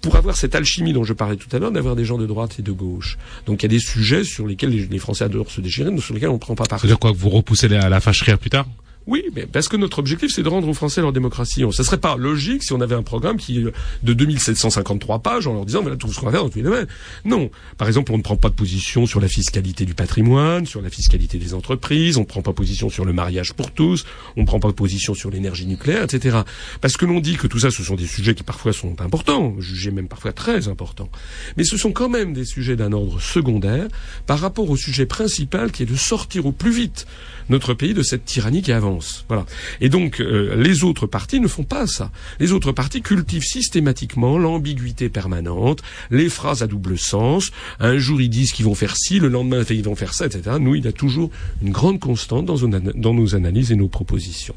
Speaker 3: pour avoir cette alchimie dont je parlais tout à l'heure, d'avoir des gens de droite et de gauche. Donc il y a des sujets sur lesquels les, Français adorent se déchirer, sur lesquels on ne prend pas parti.
Speaker 2: C'est-à-dire quoi, que vous repoussez à la fâcherie plus tard?
Speaker 3: Oui, mais parce que notre objectif, c'est de rendre aux Français leur démocratie. Ça serait pas logique si on avait un programme qui de 2753 pages en leur disant voilà tout ce qu'on va faire dans tous les domaines. Non. Par exemple, on ne prend pas de position sur la fiscalité du patrimoine, sur la fiscalité des entreprises, on ne prend pas position sur le mariage pour tous, on ne prend pas position sur l'énergie nucléaire, etc. Parce que l'on dit que tout ça, ce sont des sujets qui parfois sont importants, jugés même parfois très importants. Mais ce sont quand même des sujets d'un ordre secondaire par rapport au sujet principal qui est de sortir au plus vite notre pays de cette tyrannie qui avance. Voilà. Et donc euh, les autres partis ne font pas ça. Les autres partis cultivent systématiquement l'ambiguïté permanente, les phrases à double sens. Un jour ils disent qu'ils vont faire ci, le lendemain ils vont faire ça, etc. Nous, il y a toujours une grande constante dans, nos analyses et nos propositions.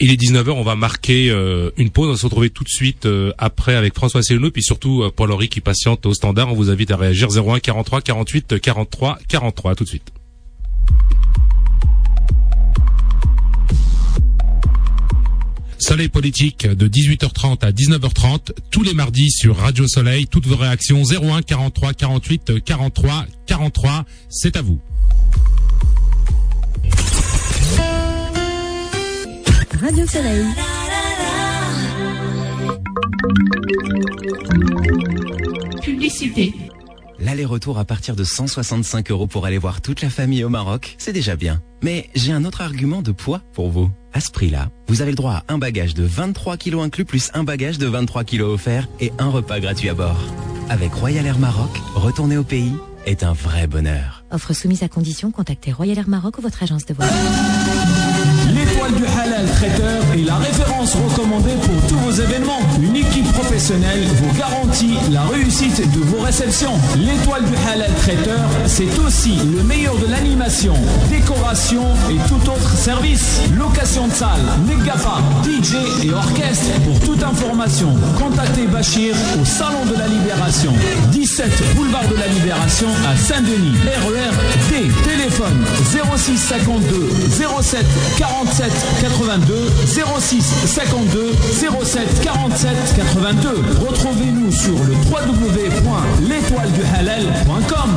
Speaker 2: Il est 19h, on va marquer euh, une pause, on va se retrouver tout de suite euh, après avec François Célineau, puis surtout Paul-Henri qui patiente au standard. On vous invite à réagir 01 43 48 43 43. tout de suite. Soleil politique de 18h30 à 19h30 tous les mardis sur Radio Soleil. Toutes vos réactions 01 43 48 43 43. C'est à vous.
Speaker 5: Radio Soleil. Publicité.
Speaker 6: L'aller-retour à partir de 165 euros pour aller voir toute la famille au Maroc, c'est déjà bien. Mais j'ai un autre argument de poids pour vous. À ce prix-là, vous avez le droit à un bagage de 23 kilos inclus plus un bagage de 23 kilos offert et un repas gratuit à bord. Avec Royal Air Maroc, retourner au pays est un vrai bonheur.
Speaker 5: Offre soumise à condition, contactez Royal Air Maroc ou votre agence de voyage.
Speaker 7: L'étoile du halal traiteur est la référence recommandée pour tous vos événements. Une équipe professionnelle vous garantit la réussite de vos réceptions. L'étoile du halal traiteur, c'est aussi le meilleur de l'animation, décoration et tout autre service. Location de salle, mégaphone, DJ et orchestre. Pour toute information, contactez Bachir au Salon de la Libération, 17 boulevard de la Libération à Saint-Denis. RER D, téléphone 06 52 07 47 82 06 52 07 47 82. Retrouvez-nous sur le www.l'étoileduhalal.com.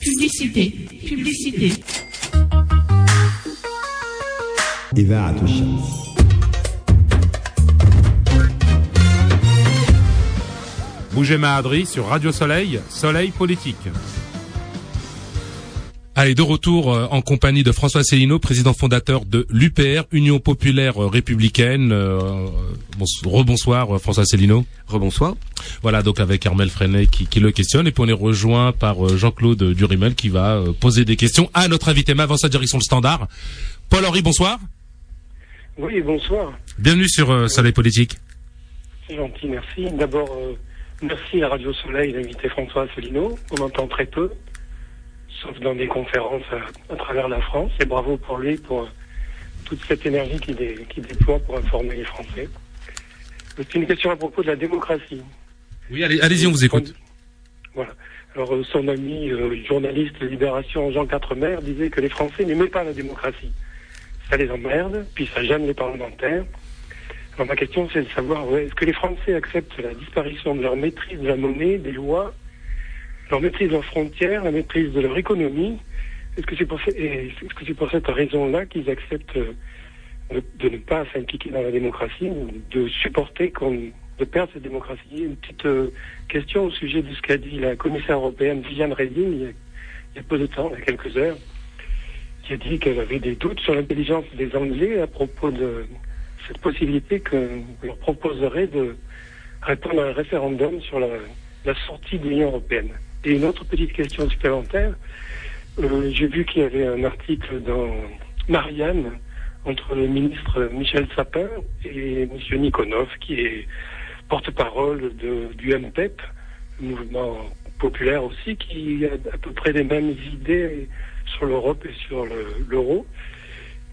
Speaker 8: Publicité. Publicité.
Speaker 9: إذاعة الشمس
Speaker 2: Bougez Mahadri sur Radio Soleil, Soleil Politique. Allez, de retour euh, en compagnie de François Célineau, président fondateur de l'UPR, Union Populaire Républicaine. Euh, bon- rebonsoir euh, François Célineau.
Speaker 3: Rebonsoir.
Speaker 2: Voilà, donc avec Armel Freinet qui, qui le questionne. Et puis on est rejoint par Jean-Claude Durimel qui va poser des questions à notre invité. Mais avant sa direction le standard. Paul-Henri, bonsoir.
Speaker 10: Oui, bonsoir.
Speaker 2: Bienvenue sur euh, Soleil Politique.
Speaker 10: C'est gentil, merci. D'abord, euh, merci à Radio Soleil d'inviter François Asselineau. On entend très peu, sauf dans des conférences à, à travers la France. Et bravo pour lui, pour euh, toute cette énergie qu'il dé- qu'il déploie pour informer les Français. Euh, C'est une question à propos de la démocratie.
Speaker 2: Oui, allez- allez-y, on vous écoute.
Speaker 10: Voilà. Alors, euh, son ami euh, journaliste de Libération, Jean Quatremer, disait que les Français n'aimaient pas la démocratie. Ça les emmerde, puis ça gêne les parlementaires. Alors, ma question, c'est de savoir, ouais, est-ce que les Français acceptent la disparition de leur maîtrise de la monnaie, des lois, leur maîtrise de leurs frontières, la maîtrise de leur économie Est-ce que c'est pour, pour cette raison-là qu'ils acceptent euh, de, ne pas s'impliquer dans la démocratie de supporter qu'on de perdre cette démocratie? Une petite euh, question au sujet de ce qu'a dit la commissaire européenne Viviane Reding il y, a, peu de temps, il y a quelques heures, qui a dit qu'elle avait des doutes sur l'intelligence des Anglais à propos de cette possibilité qu'on leur proposerait de répondre à un référendum sur la sortie de l'Union européenne. Et une autre petite question supplémentaire, euh, j'ai vu qu'il y avait un article dans Marianne entre le ministre Michel Sapin et M. Nikonov, qui est porte-parole du MPEP, le mouvement populaire aussi, qui a à peu près les mêmes idées sur l'Europe et sur le- l'euro.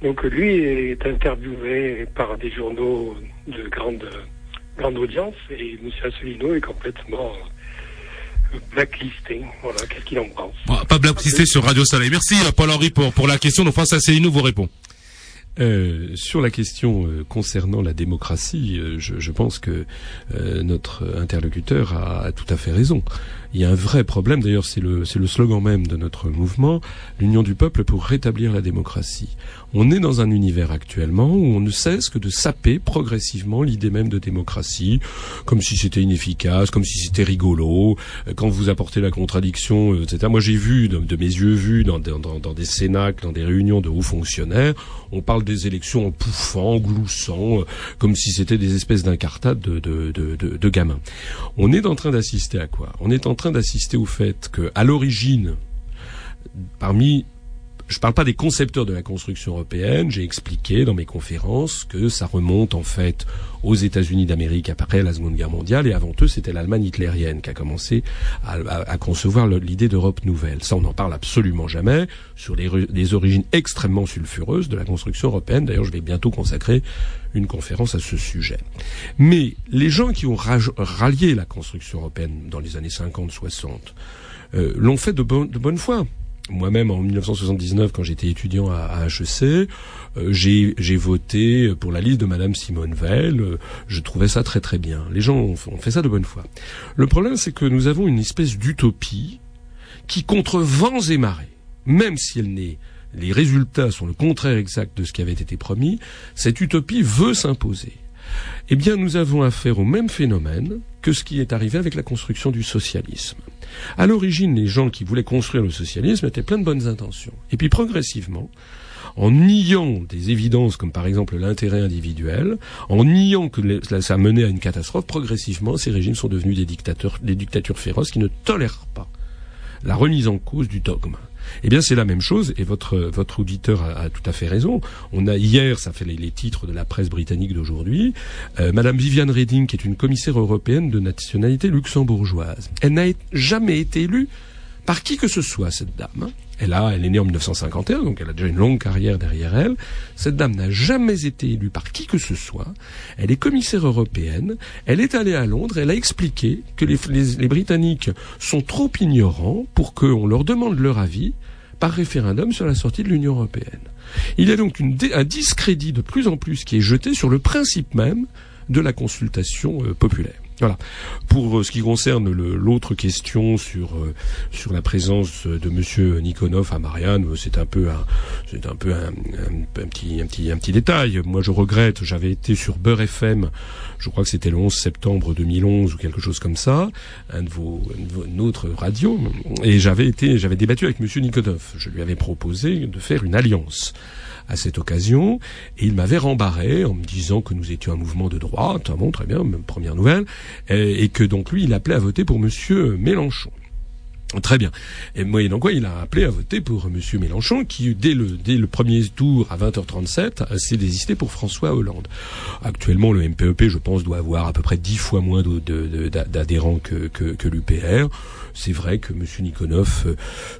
Speaker 10: Donc lui est interviewé par des journaux de grande, grande audience et M. Asselineau est complètement blacklisté. Voilà, qu'est-ce qu'il en pense?
Speaker 2: Pas blacklisté sur Radio Soleil. Merci euh, Paul-Henri pour, pour la question. Donc François Célineau vous répond.
Speaker 3: Euh, sur la question euh, concernant la démocratie, euh, je, je pense que notre interlocuteur a, a tout à fait raison. Il y a un vrai problème, d'ailleurs c'est le, c'est le slogan même de notre mouvement, l'union du peuple pour rétablir la démocratie. On est dans un univers actuellement où on ne cesse que de saper progressivement l'idée même de démocratie, comme si c'était inefficace, comme si c'était rigolo, quand vous apportez la contradiction, etc. Moi j'ai vu, de, mes yeux vus, dans, dans- dans des cénacles, dans des réunions de hauts fonctionnaires, on parle des élections en pouffant, en gloussant, euh, comme si c'était des espèces d'incartades de, de, gamins. On est en train d'assister à quoi? On est en train d'assister au fait que, à l'origine, parmi je ne parle pas des concepteurs de la construction européenne. J'ai expliqué dans mes conférences que ça remonte en fait aux États-Unis d'Amérique après la Seconde Guerre mondiale et avant eux c'était l'Allemagne hitlérienne qui a commencé à, concevoir l'idée d'Europe nouvelle. Ça on n'en parle absolument jamais sur les, origines extrêmement sulfureuses de la construction européenne. D'ailleurs je vais bientôt consacrer une conférence à ce sujet. Mais les gens qui ont rallié la construction européenne dans les années 50-60 euh, l'ont fait de bonne foi. Moi-même, en 1979, quand j'étais étudiant à, HEC, euh, j'ai j'ai voté pour la liste de Madame Simone Veil. Euh, Je trouvais ça très très bien. Les gens ont, ont fait ça de bonne foi. Le problème, c'est que nous avons une espèce d'utopie qui, contre vents et marées, même si elle n'est les résultats sont le contraire exact de ce qui avait été promis, cette utopie veut s'imposer. Eh bien, nous avons affaire au même phénomène que ce qui est arrivé avec la construction du socialisme. À l'origine, les gens qui voulaient construire le socialisme étaient plein de bonnes intentions. Et puis progressivement, en niant des évidences comme par exemple l'intérêt individuel, en niant que ça menait à une catastrophe, progressivement ces régimes sont devenus des des dictatures féroces qui ne tolèrent pas la remise en cause du dogme. Eh bien, c'est la même chose, et votre votre auditeur a, tout à fait raison. On a hier, ça fait les, titres de la presse britannique d'aujourd'hui, euh, Madame Viviane Reding, qui est une commissaire européenne de nationalité luxembourgeoise. Elle n'a jamais été élue par qui que ce soit, cette dame. Hein. Elle a, elle est née en 1951, donc elle a déjà une longue carrière derrière elle. Cette dame n'a jamais été élue par qui que ce soit. Elle est commissaire européenne. Elle est allée à Londres. Elle a expliqué que les, Britanniques sont trop ignorants pour qu'on leur demande leur avis par référendum sur la sortie de l'Union européenne. Il y a donc un discrédit de plus en plus qui est jeté sur le principe même de la consultation euh, populaire. Voilà. Pour euh, ce qui concerne l'autre question sur euh, sur la présence de Monsieur Nikonov à Marianne, euh, c'est un peu un c'est un peu un, petit un petit un petit détail. Moi, je regrette. J'avais été sur Beurre FM. Je crois que c'était le 11 septembre 2011 ou quelque chose comme ça, un de vos, une autre radio, et j'avais été j'avais débattu avec Monsieur Nikonov. Je lui avais proposé de faire une alliance à cette occasion, et il m'avait rembarré en me disant que nous étions un mouvement de droite, ah bon, très bien, première nouvelle, et, que donc lui, il appelait à voter pour Monsieur Mélenchon. Très bien. Et moyennant quoi, il a appelé à voter pour Monsieur Mélenchon, qui dès le dès le premier tour à 20h37 s'est désisté pour François Hollande. Actuellement, le MPEP, je pense, doit avoir à peu près dix fois moins d'adhérents que l'UPR c'est vrai que M. Nikonov, euh,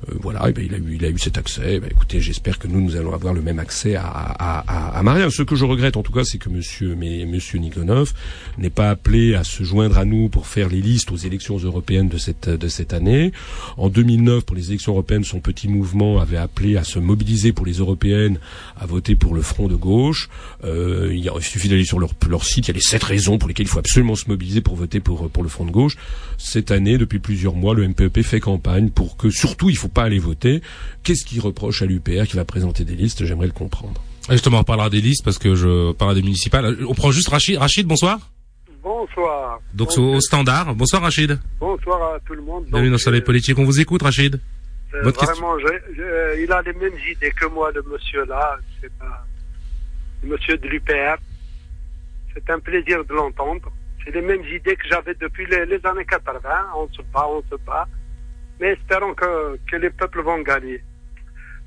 Speaker 3: euh, voilà, eh ben, il a eu, il a eu cet accès. Eh ben, écoutez, j'espère que nous, nous allons avoir le même accès à, à, à, Marianne. Ce que je regrette, en tout cas, c'est que Monsieur, mais Monsieur Nikonov n'est pas appelé à se joindre à nous pour faire les listes aux élections européennes de cette de cette année. En 2009, pour les élections européennes, son petit mouvement avait appelé à se mobiliser pour les européennes, à voter pour le Front de gauche. Euh, il, suffit d'aller sur leur, leur site. Il y a les sept raisons pour lesquelles il faut absolument se mobiliser pour voter pour pour le Front de gauche. Cette année, depuis plusieurs mois, le MPEP fait campagne pour que surtout il ne faut pas aller voter. Qu'est-ce qu'il reproche à l'UPR qui va présenter des listes? J'aimerais le comprendre.
Speaker 2: Justement, on parlera des listes parce que je parle des municipales. On prend juste Rachid. Rachid, bonsoir.
Speaker 8: Bonsoir.
Speaker 2: Donc au, standard. Bonsoir Rachid.
Speaker 8: Bonsoir à tout le monde.
Speaker 2: Bienvenue dans Soleil Politique. On vous écoute Rachid.
Speaker 8: Euh, vraiment, il a les mêmes idées que moi, le monsieur là. C'est pas le monsieur de l'UPR. C'est un plaisir de l'entendre. C'est les mêmes idées que j'avais depuis les, années 80. On se bat, on se bat. Mais espérons que, que les peuples vont gagner.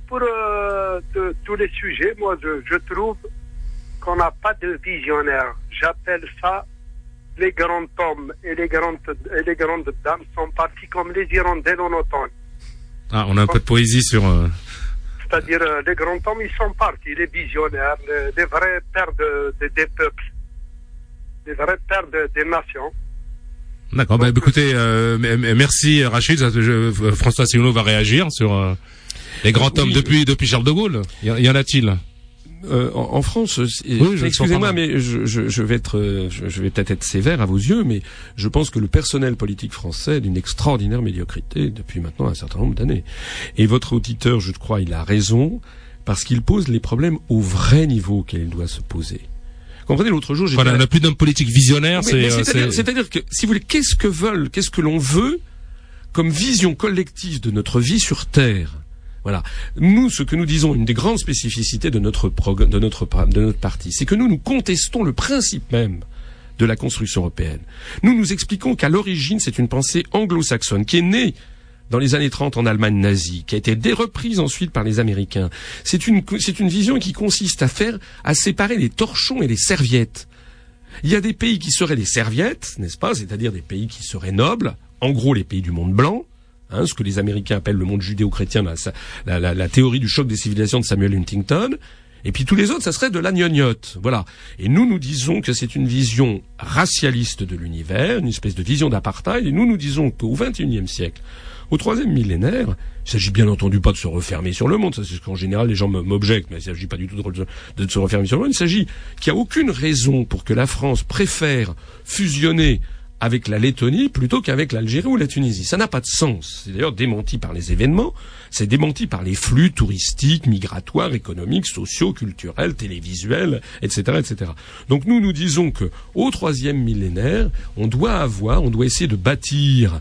Speaker 8: Pour euh, tous les sujets, moi, je, je trouve qu'on n'a pas de visionnaire. J'appelle ça les grands hommes et les grandes, et les grandes dames sont partis comme les hirondelles en automne.
Speaker 2: Ah, on a un peu de poésie sur. Euh,
Speaker 8: C'est-à-dire, euh, les grands hommes, ils sont partis, les visionnaires, les, vrais pères de, des peuples des vrais pères des nations.
Speaker 2: D'accord. Bah, écoutez, euh, merci Rachid. François Asselineau va réagir sur euh, les grands hommes depuis depuis Charles de Gaulle. Y, y en a-t-il?
Speaker 3: Euh, en, France, excusez-moi, mais je, je, vais être, je, vais peut-être être sévère à vos yeux, mais je pense que le personnel politique français est d'une extraordinaire médiocrité depuis maintenant un certain nombre d'années. Et votre auditeur, je crois, il a raison parce qu'il pose les problèmes au vrai niveau qu'il doit se poser comprenez, l'autre jour, j'ai
Speaker 2: voilà, on n'a plus d'hommes politiques visionnaires.
Speaker 3: Euh, c'est-à-dire que, si vous voulez, qu'est-ce que veulent, qu'est-ce que l'on veut comme vision collective de notre vie sur Terre? Voilà. Nous, ce que nous disons, une des grandes spécificités de notre, de notre, de notre parti, c'est que nous, nous contestons le principe même de la construction européenne. Nous nous expliquons qu'à l'origine, c'est une pensée anglo-saxonne qui est née dans les années 30 en Allemagne nazie, qui a été déreprise ensuite par les Américains. C'est une, c'est une vision qui consiste à faire, à séparer les torchons et les serviettes. Il y a des pays qui seraient des serviettes, n'est-ce pas C'est-à-dire des pays qui seraient nobles, en gros les pays du monde blanc, hein, ce que les Américains appellent le monde judéo-chrétien, la, la, la, théorie du choc des civilisations de Samuel Huntington. Et puis tous les autres, ça serait de la gnognotte. Voilà. Et nous, nous disons que c'est une vision racialiste de l'univers, une espèce de vision d'apartheid. Et nous, nous disons qu'au XXIe siècle, au troisième millénaire, il s'agit bien entendu pas de se refermer sur le monde, ça c'est ce qu'en général les gens m'objectent, mais il s'agit pas du tout de, se refermer sur le monde, il s'agit qu'il n'y a aucune raison pour que la France préfère fusionner avec la Lettonie plutôt qu'avec l'Algérie ou la Tunisie. Ça n'a pas de sens. C'est d'ailleurs démenti par les événements, c'est démenti par les flux touristiques, migratoires, économiques, sociaux, culturels, télévisuels, etc., etc. Donc nous, nous disons que au troisième millénaire, on doit avoir, on doit essayer de bâtir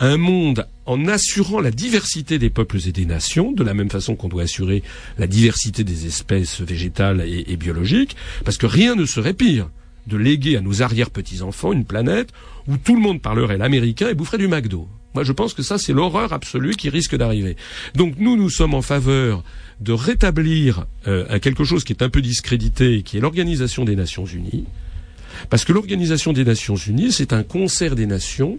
Speaker 3: un monde en assurant la diversité des peuples et des nations, de la même façon qu'on doit assurer la diversité des espèces végétales et, biologiques, parce que rien ne serait pire de léguer à nos arrière-petits-enfants une planète où tout le monde parlerait l'américain et boufferait du McDo. Moi, je pense que ça, c'est l'horreur absolue qui risque d'arriver. Donc, nous, nous sommes en faveur de rétablir euh, quelque chose qui est un peu discrédité, qui est l'Organisation des Nations Unies, parce que l'Organisation des Nations Unies, c'est un concert des nations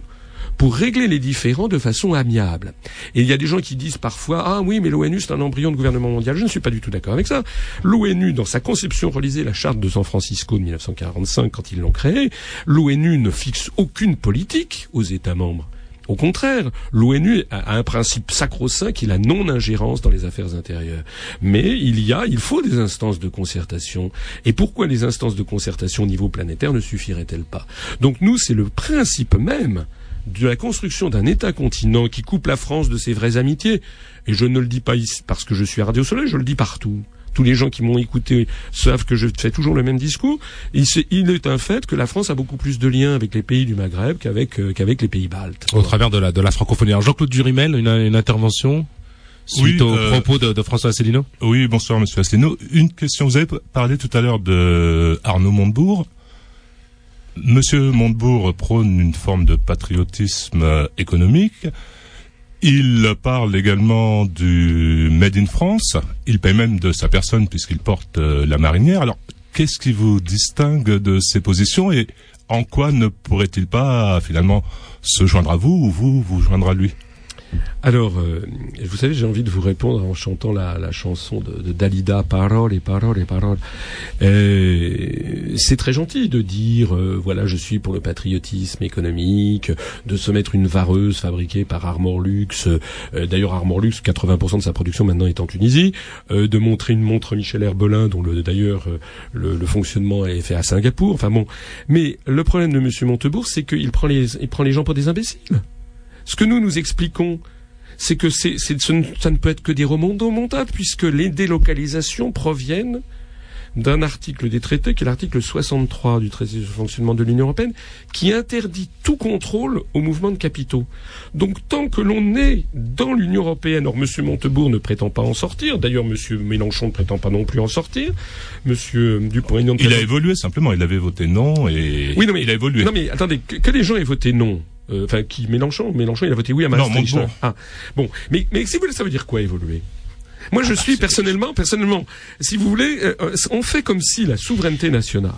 Speaker 3: pour régler les différends de façon amiable. Et il y a des gens qui disent parfois ah oui mais l'ONU c'est un embryon de gouvernement mondial. Je ne suis pas du tout d'accord avec ça. L'ONU dans sa conception relisez la charte de San Francisco de 1945 quand ils l'ont créée, l'ONU ne fixe aucune politique aux États membres. Au contraire, l'ONU a un principe sacro-saint qui est la non-ingérence dans les affaires intérieures. Mais il y a, il faut des instances de concertation. Et pourquoi les instances de concertation au niveau planétaire ne suffiraient-elles pas? Donc nous, c'est le principe même de la construction d'un État-continent qui coupe la France de ses vraies amitiés. Et je ne le dis pas ici parce que je suis à Radio Soleil, je le dis partout. Tous les gens qui m'ont écouté savent que je fais toujours le même discours. Il, est un fait que la France a beaucoup plus de liens avec les pays du Maghreb qu'avec euh, qu'avec les pays baltes.
Speaker 2: Au travers de la, de la francophonie. Jean-Claude Durimel, une, une intervention suite
Speaker 11: oui,
Speaker 2: aux
Speaker 11: euh,
Speaker 2: propos de, de François Asselineau?
Speaker 11: Oui, bonsoir Monsieur Asselineau. Une question. Vous avez parlé tout à l'heure de Arnaud Montebourg. Monsieur Montebourg prône une forme de patriotisme économique. Il parle également du Made in France. Il paye même de sa personne puisqu'il porte euh, la marinière. Alors, qu'est-ce qui vous distingue de ces positions et en quoi ne pourrait-il pas finalement se joindre à vous ou vous vous joindre à lui?
Speaker 3: Alors, euh, vous savez, j'ai envie de vous répondre en chantant la, la chanson de, de, Dalida, Parole et parole et parole. Euh, c'est très gentil de dire, euh, voilà, je suis pour le patriotisme économique, de se mettre une vareuse fabriquée par Armor Lux. Euh, D'ailleurs, Armor Lux, 80% de sa production maintenant est en Tunisie. Euh, de montrer une montre Michel Herbelin, dont le, d'ailleurs le, le, fonctionnement est fait à Singapour. Enfin bon, mais le problème de Monsieur Montebourg, c'est qu'il prend les, il prend les gens pour des imbéciles. Ce que nous nous expliquons, c'est que c'est, ça ne peut être que des remontables, puisque les délocalisations proviennent d'un article des traités, qui est l'article 63 du traité de fonctionnement de l'Union européenne, qui interdit tout contrôle au mouvement de capitaux. Donc tant que l'on est dans l'Union européenne, or M. Montebourg ne prétend pas en sortir, d'ailleurs M. Mélenchon ne prétend pas non plus en sortir, M. Dupont-Aignan...
Speaker 11: Il a évolué simplement, il avait voté non et
Speaker 3: oui, non, mais,
Speaker 11: il a évolué.
Speaker 3: Non mais attendez, que, que les gens aient voté non, enfin euh, qui Mélenchon Mélenchon il a voté oui à Maastricht.
Speaker 11: Non,
Speaker 3: ah bon, mais mais si vous voulez ça veut dire quoi évoluer? Moi je ah, suis personnellement personnellement si vous voulez euh, on fait comme si la souveraineté nationale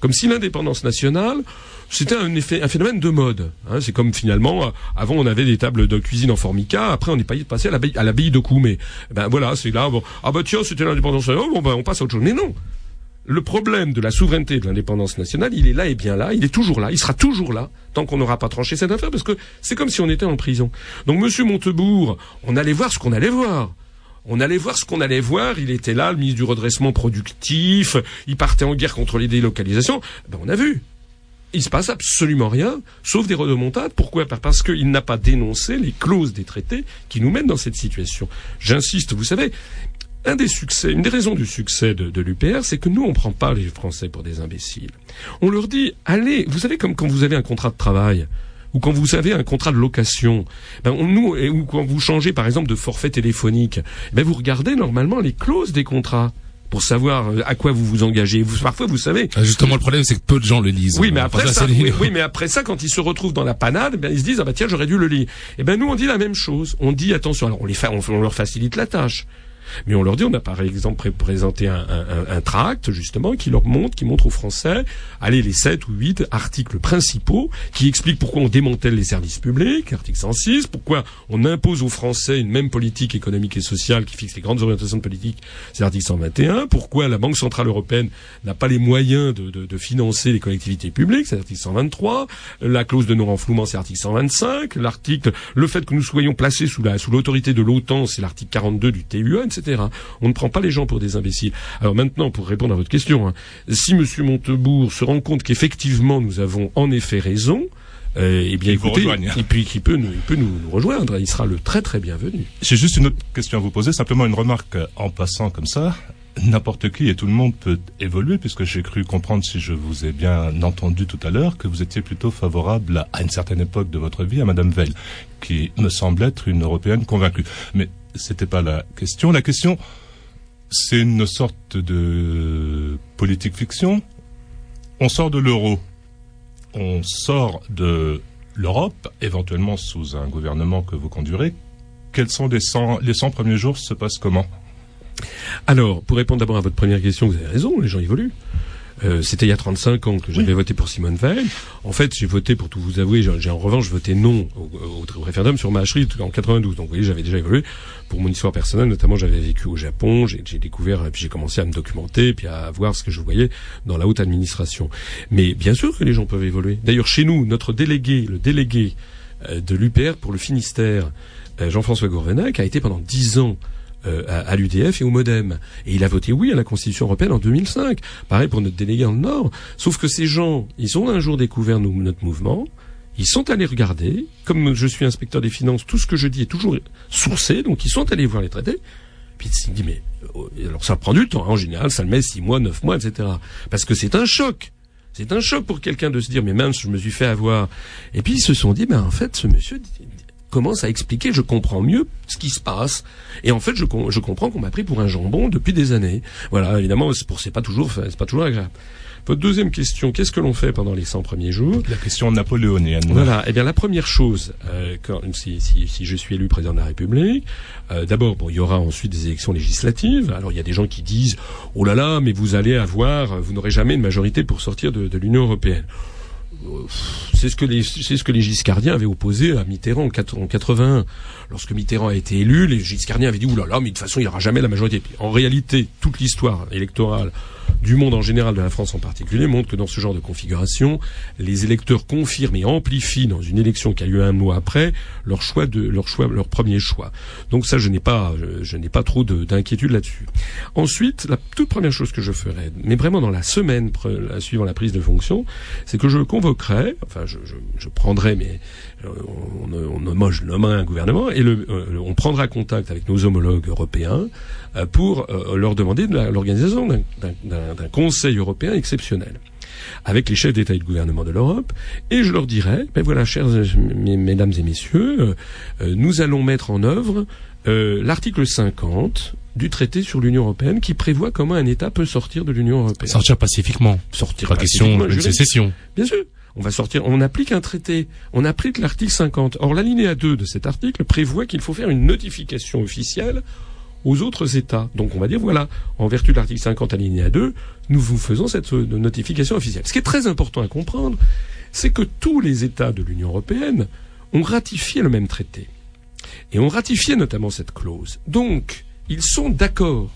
Speaker 3: comme si l'indépendance nationale c'était un effet, un phénomène de mode. Hein. c'est comme finalement, euh, avant on avait des tables de cuisine en formica, après on est passé à l'abbaye, à l'abbaye de Koumé. Ben voilà, c'est là, bon, ah bah tiens, c'était l'indépendance nationale, bon ben on passe à autre chose. Mais non, le problème de la souveraineté et de l'indépendance nationale, il est là et bien là, il est toujours là, il sera toujours là, tant qu'on n'aura pas tranché cette affaire, parce que c'est comme si on était en prison. Donc Monsieur Montebourg, on allait voir ce qu'on allait voir. On allait voir ce qu'on allait voir, il était là, le ministre du redressement productif, il partait en guerre contre les délocalisations, ben on a vu. Il se passe absolument rien, sauf des redemontades. Pourquoi? Parce qu'il n'a pas dénoncé les clauses des traités qui nous mènent dans cette situation. J'insiste, vous savez, un des succès, une des raisons du succès de, de l'UPR, c'est que nous, on prend pas les Français pour des imbéciles. On leur dit, allez, vous savez comme quand vous avez un contrat de travail, ou quand vous avez un contrat de location, ben on, nous, ou quand vous changez par exemple de forfait téléphonique, ben vous regardez normalement les clauses des contrats pour savoir euh, à quoi vous vous engagez. Vous, parfois, vous savez.
Speaker 2: Ah, justement, le problème, c'est que peu de gens le lisent.
Speaker 3: Oui, mais après ça, oui, oui, mais après ça, quand ils se retrouvent dans la panade, ben, ils se disent ah bah tiens, j'aurais dû le lire. Et ben nous, on dit la même chose. On dit attention. Alors on les on leur facilite la tâche. Mais on leur dit, on a par exemple présenté un, tract justement qui leur montre, qui montre aux Français, allez les sept ou huit articles principaux qui expliquent pourquoi on démantèle les services publics, article 106, pourquoi on impose aux Français une même politique économique et sociale qui fixe les grandes orientations de politique, c'est l'article 121, pourquoi la Banque centrale européenne n'a pas les moyens de, de, de financer les collectivités publiques, c'est l'article 123, la clause de non-renflouement, c'est l'article 125, l'article, le fait que nous soyons placés sous la sous l'autorité de l'OTAN, c'est l'article 42 du TUE. On ne prend pas les gens pour des imbéciles. Alors maintenant, pour répondre à votre question, hein, si M. Montebourg se rend compte qu'effectivement nous avons en effet raison, euh, eh bien écoutez, et puis qui peut nous, il peut nous, nous rejoindre. Il sera le très très bienvenu.
Speaker 11: J'ai juste une autre question à vous poser, simplement une remarque en passant comme ça. N'importe qui et tout le monde peut évoluer, puisque j'ai cru comprendre, si je vous ai bien entendu tout à l'heure, que vous étiez plutôt favorable à, à une certaine époque de votre vie à Madame Veil, qui me semble être une européenne convaincue. Mais c'était pas la question. La question, c'est une sorte de politique fiction. On sort de l'euro, on sort de l'Europe, éventuellement sous un gouvernement que vous conduirez. Quels sont les 100, les 100 premiers jours se passent comment?
Speaker 3: Alors, pour répondre d'abord à votre première question, vous avez raison, les gens évoluent. Euh, C'était il y a 35 ans que j'avais voté pour Simone Veil. En fait, j'ai voté, pour tout vous avouer, j'ai en revanche voté non au, au- référendum sur Maastricht en 92. Donc, vous voyez, j'avais déjà évolué. Pour mon histoire personnelle, notamment, j'avais vécu au Japon, j'ai découvert, et puis j'ai commencé à me documenter, puis à voir ce que je voyais dans la haute administration. Mais bien sûr que les gens peuvent évoluer. D'ailleurs, chez nous, notre délégué, le délégué euh, de l'UPR pour le Finistère, euh, Jean-François Gourvenac, a été pendant 10 ans euh, à, à l'UDF et au MoDem. Et il a voté oui à la Constitution européenne en 2005. Pareil pour notre délégué dans le Nord. Sauf que ces gens, ils ont un jour découvert notre mouvement. Ils sont allés regarder. Comme je suis inspecteur des finances, tout ce que je dis est toujours sourcé. Donc ils sont allés voir les traités. Puis ils se dit mais euh, alors ça prend du temps. En général, ça le met six mois, neuf mois, etc. Parce que c'est un choc. C'est un choc pour quelqu'un de se dire mais mince, je me suis fait avoir. Et puis ils se sont dit ben en fait ce monsieur commence à expliquer, je comprends mieux ce qui se passe. Et en fait, je, je comprends qu'on m'a pris pour un jambon depuis des années. Voilà, évidemment, c'est pour c'est pas toujours, c'est pas toujours agréable. Votre deuxième question, qu'est-ce que l'on fait pendant les 100 premiers jours?
Speaker 11: La question napoléonienne.
Speaker 3: Voilà. Eh bien, la première chose, euh, quand, si, si, si je suis élu président de la République, euh, d'abord, bon, il y aura ensuite des élections législatives. Alors, il y a des gens qui disent, oh là là, mais vous allez avoir, vous n'aurez jamais une majorité pour sortir de, de l'Union européenne. Euh, C'est ce que les, c'est ce que les Giscardiens avaient opposé à Mitterrand en 80 en 81. Lorsque Mitterrand a été élu, les Giscardiens avaient dit, oulala, mais de toute façon, il n'y aura jamais la majorité. En réalité, toute l'histoire électorale du monde en général, de la France en particulier, montre que dans ce genre de configuration, les électeurs confirment et amplifient dans une élection qui a lieu un mois après leur choix de leur choix, leur premier choix. Donc ça, je n'ai pas, je, n'ai pas trop de- d'inquiétude là-dessus. Ensuite, la toute première chose que je ferai, mais vraiment dans la semaine suivant la prise de fonction, c'est que je convoquerai, enfin, je, je, je prendrai, mais euh, on, on, on, moi, je nommerai un gouvernement et le, euh, on prendra contact avec nos homologues européens euh, pour euh, leur demander de l'organisation d'un- d'un Conseil européen exceptionnel avec les chefs d'État et de gouvernement de l'Europe, et je leur dirai, ben voilà, chers mes- mesdames et messieurs, euh, euh, nous allons mettre en œuvre euh, l'article 50 du traité sur l'Union européenne qui prévoit comment un État peut sortir de l'Union européenne.
Speaker 2: Sortir pacifiquement.
Speaker 3: Sortir
Speaker 2: Pas question d'une sécession.
Speaker 3: Bien sûr. On va sortir, on applique un traité, on applique l'article 50. Or, l'alinéa 2 de cet article prévoit qu'il faut faire une notification officielle aux autres États. Donc, on va dire, voilà, en vertu de l'article 50 alinéa 2, nous vous faisons cette euh, notification officielle. Ce qui est très important à comprendre, c'est que tous les États de l'Union européenne ont ratifié le même traité. Et ont ratifié notamment cette clause. Donc, ils sont d'accord.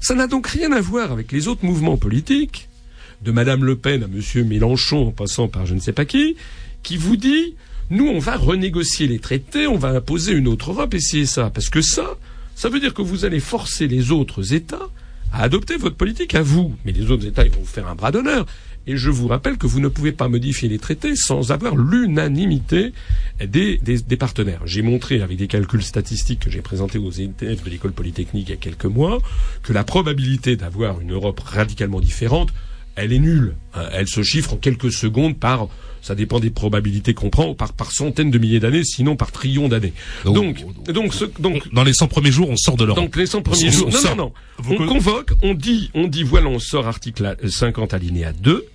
Speaker 3: Ça n'a donc rien à voir avec les autres mouvements politiques, de Madame Le Pen à Monsieur Mélenchon en passant par je ne sais pas qui, qui vous dit nous on va renégocier les traités, on va imposer une autre Europe et c'est ça. Parce que ça, ça veut dire que vous allez forcer les autres États à adopter votre politique à vous. Mais les autres États, ils vont vous faire un bras d'honneur. Et je vous rappelle que vous ne pouvez pas modifier les traités sans avoir l'unanimité des, des, des partenaires. J'ai montré avec des calculs statistiques que j'ai présentés aux élèves de l'école polytechnique il y a quelques mois que la probabilité d'avoir une Europe radicalement différente, elle est nulle. Euh, Elle se chiffre en quelques secondes par, ça dépend des probabilités qu'on prend, par, par centaines de milliers d'années, sinon par trillions d'années. Donc, donc, ce- donc,
Speaker 2: Dans les 100 premiers jours, on sort de l'Europe.
Speaker 3: donc les 100 premiers
Speaker 2: On-
Speaker 3: jours.
Speaker 2: on
Speaker 3: Non,
Speaker 2: sort.
Speaker 3: non, non.
Speaker 2: Vous
Speaker 3: On
Speaker 2: co-
Speaker 3: convoque, on dit, on dit, voilà, on sort article 50 alinéa 2.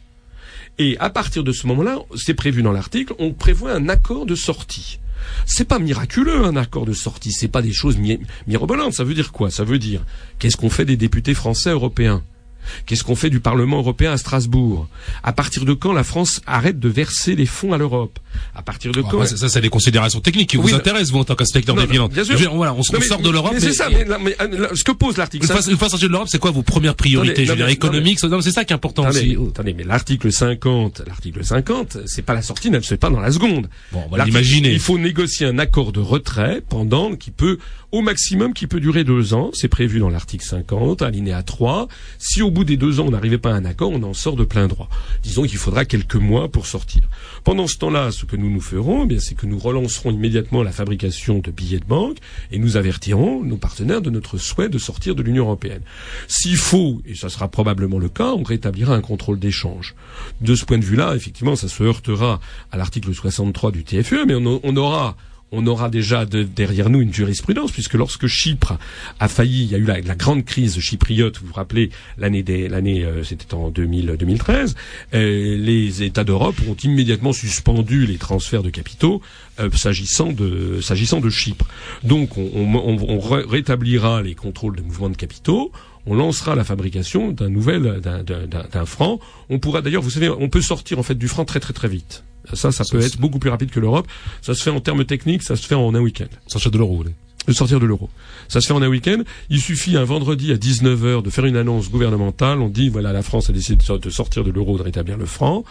Speaker 3: Et à partir de ce moment-là, c'est prévu dans l'article, on prévoit un accord de sortie. C'est pas miraculeux un accord de sortie, c'est pas des choses mi- mirobolantes. Ça veut dire quoi? Ça veut dire qu'est-ce qu'on fait des députés français européens? Qu'est-ce qu'on fait du Parlement européen à Strasbourg? À partir de quand la France arrête de verser les fonds à l'Europe? À partir de
Speaker 2: Bon,
Speaker 3: quand
Speaker 2: ça, c'est des considérations techniques qui
Speaker 3: Oui,
Speaker 2: vous intéressent, vous, en tant qu'inspecteur des finances.
Speaker 3: bien sûr.
Speaker 2: Dire, voilà, on, sort de l'Europe.
Speaker 3: Mais c'est ça. Mais, euh, ce que pose l'article
Speaker 2: Une fois,
Speaker 3: 50
Speaker 2: une fois sorti de l'Europe, c'est quoi vos premières priorités Je veux dire, économiques. C'est ça qui est important
Speaker 3: Attendez,
Speaker 2: aussi.
Speaker 3: attendez, mais l'article 50, l'article 50, c'est pas la sortie, ne se fait pas dans la seconde.
Speaker 2: Bon, on va
Speaker 3: L'article-
Speaker 2: l'imaginer.
Speaker 3: Il faut négocier un accord de retrait pendant qui peut, au maximum, qui peut durer deux ans. C'est prévu dans l'article 50, alinéa 3. Si au bout des deux ans on n'arrivait pas à un accord, on en sort de plein droit. Disons qu'il faudra quelques mois pour sortir. Pendant ce temps-là, ce que nous nous ferons, eh c'est que nous relancerons immédiatement la fabrication de billets de banque et nous avertirons nos partenaires de notre souhait de sortir de l'Union européenne. S'il faut, et ça sera probablement le cas, on rétablira un contrôle d'échange. De ce point de vue-là, effectivement, ça se heurtera à l'article 63 du TFE, mais on aura on aura déjà de, derrière nous une jurisprudence, puisque lorsque Chypre a failli, il y a eu la, grande crise chypriote, vous vous rappelez, l'année l'année, euh, c'était en 2000, 2013, euh, les États d'Europe ont immédiatement suspendu les transferts de capitaux euh, s'agissant de, s'agissant de Chypre. Donc, on, on, on rétablira les contrôles de mouvements de capitaux, on lancera la fabrication d'un nouvel, d'un franc. On pourra d'ailleurs, vous savez, on peut sortir en fait du franc très très très vite. Ça, ça, peut être beaucoup plus rapide que l'Europe. Ça se fait en termes techniques, ça se fait en un week-end.
Speaker 2: Sortir de l'euro,
Speaker 3: de sortir de l'euro. Ça se fait en un week-end. Il suffit un vendredi à 19h de faire une annonce gouvernementale. On dit, voilà, la France a décidé de sortir de l'euro, de rétablir le franc.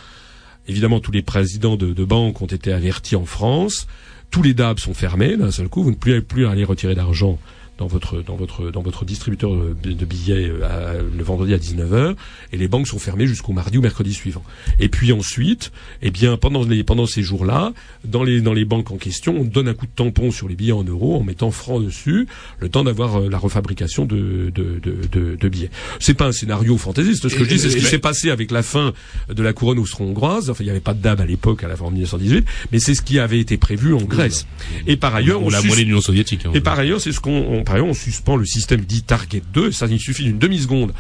Speaker 3: Évidemment, tous les présidents de, de banques ont été avertis en France. Tous les DAB sont fermés d'un seul coup. Vous ne pouvez plus aller retirer d'argent dans votre dans votre dans votre distributeur de billets euh, le vendredi à 19h et les banques sont fermées jusqu'au mardi ou mercredi suivant. Et puis ensuite, eh bien pendant les pendant ces jours-là, dans les dans les banques en question, on donne un coup de tampon sur les billets en euros en mettant francs dessus, le temps d'avoir euh, la refabrication de de de, de, de billets. C'est pas un scénario fantaisiste. Ce que je dis, c'est ce qui s'est passé avec la fin de la couronne austro-hongroise. Enfin, il n'y avait pas de DAB à l'époque à la fin en 1918, mais c'est ce qui avait été prévu en Grèce. Et par ailleurs,
Speaker 2: on, la monnaie de l'Union soviétique. Hein.
Speaker 3: et par ailleurs, c'est ce qu'on on suspend le système dit Target 2. Ça, il suffit d'une demi-seconde.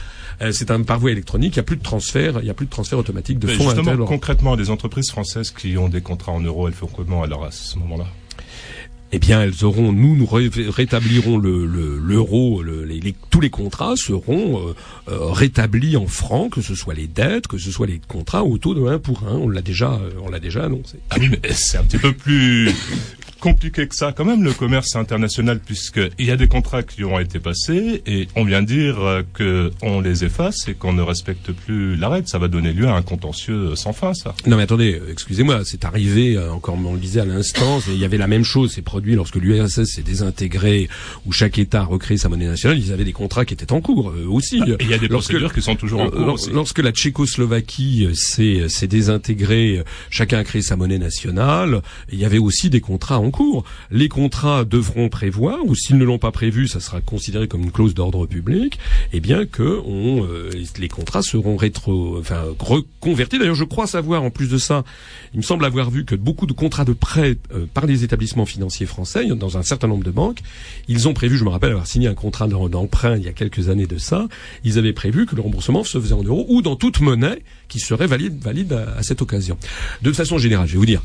Speaker 3: Euh, c'est un par voie électronique. Il n'y a plus de transfert. Il n'y a plus de transfert automatique de fonds.
Speaker 11: Justement, concrètement, des entreprises françaises qui ont des contrats en euros, elles font comment alors à ce moment-là?
Speaker 3: Eh bien, elles auront, nous, nous rétablirons le l'euro, les, tous les contrats seront euh, euh, rétablis en francs, que ce soit les dettes, que ce soit les contrats au taux de 1 pour 1. On l'a déjà, on l'a déjà annoncé.
Speaker 11: Ah oui, mais c'est un petit peu plus compliqué que ça quand même le commerce international puisqu'il y a des contrats qui ont été passés et on vient dire euh, que on les efface et qu'on ne respecte plus l'arrêt. Ça va donner lieu à un contentieux sans fin, ça.
Speaker 3: Non mais attendez, excusez-moi, c'est arrivé euh, encore on le disait à l'instant, il y avait la même chose, c'est produit lorsque l'URSS s'est désintégré où chaque État a recréé sa monnaie nationale, ils avaient des contrats qui étaient en cours eux aussi.
Speaker 11: Ah, il y a des procédures qui sont toujours en cours.
Speaker 3: Aussi. Lorsque la Tchécoslovaquie s'est désintégrée, chacun a créé sa monnaie nationale, il y avait aussi des contrats en cours. Les contrats devront prévoir, ou s'ils ne l'ont pas prévu, ça sera considéré comme une clause d'ordre public, eh bien que euh, les contrats seront rétro, enfin reconvertis. D'ailleurs, je crois savoir, en plus de ça, il me semble avoir vu que beaucoup de contrats de prêt euh, par les établissements financiers français, dans un certain nombre de banques, ils ont prévu, je me rappelle avoir signé un contrat d'emprunt il y a quelques années de ça, ils avaient prévu que le remboursement se faisait en euros ou dans toute monnaie qui serait valide, valide à cette occasion. De façon générale, je vais vous dire,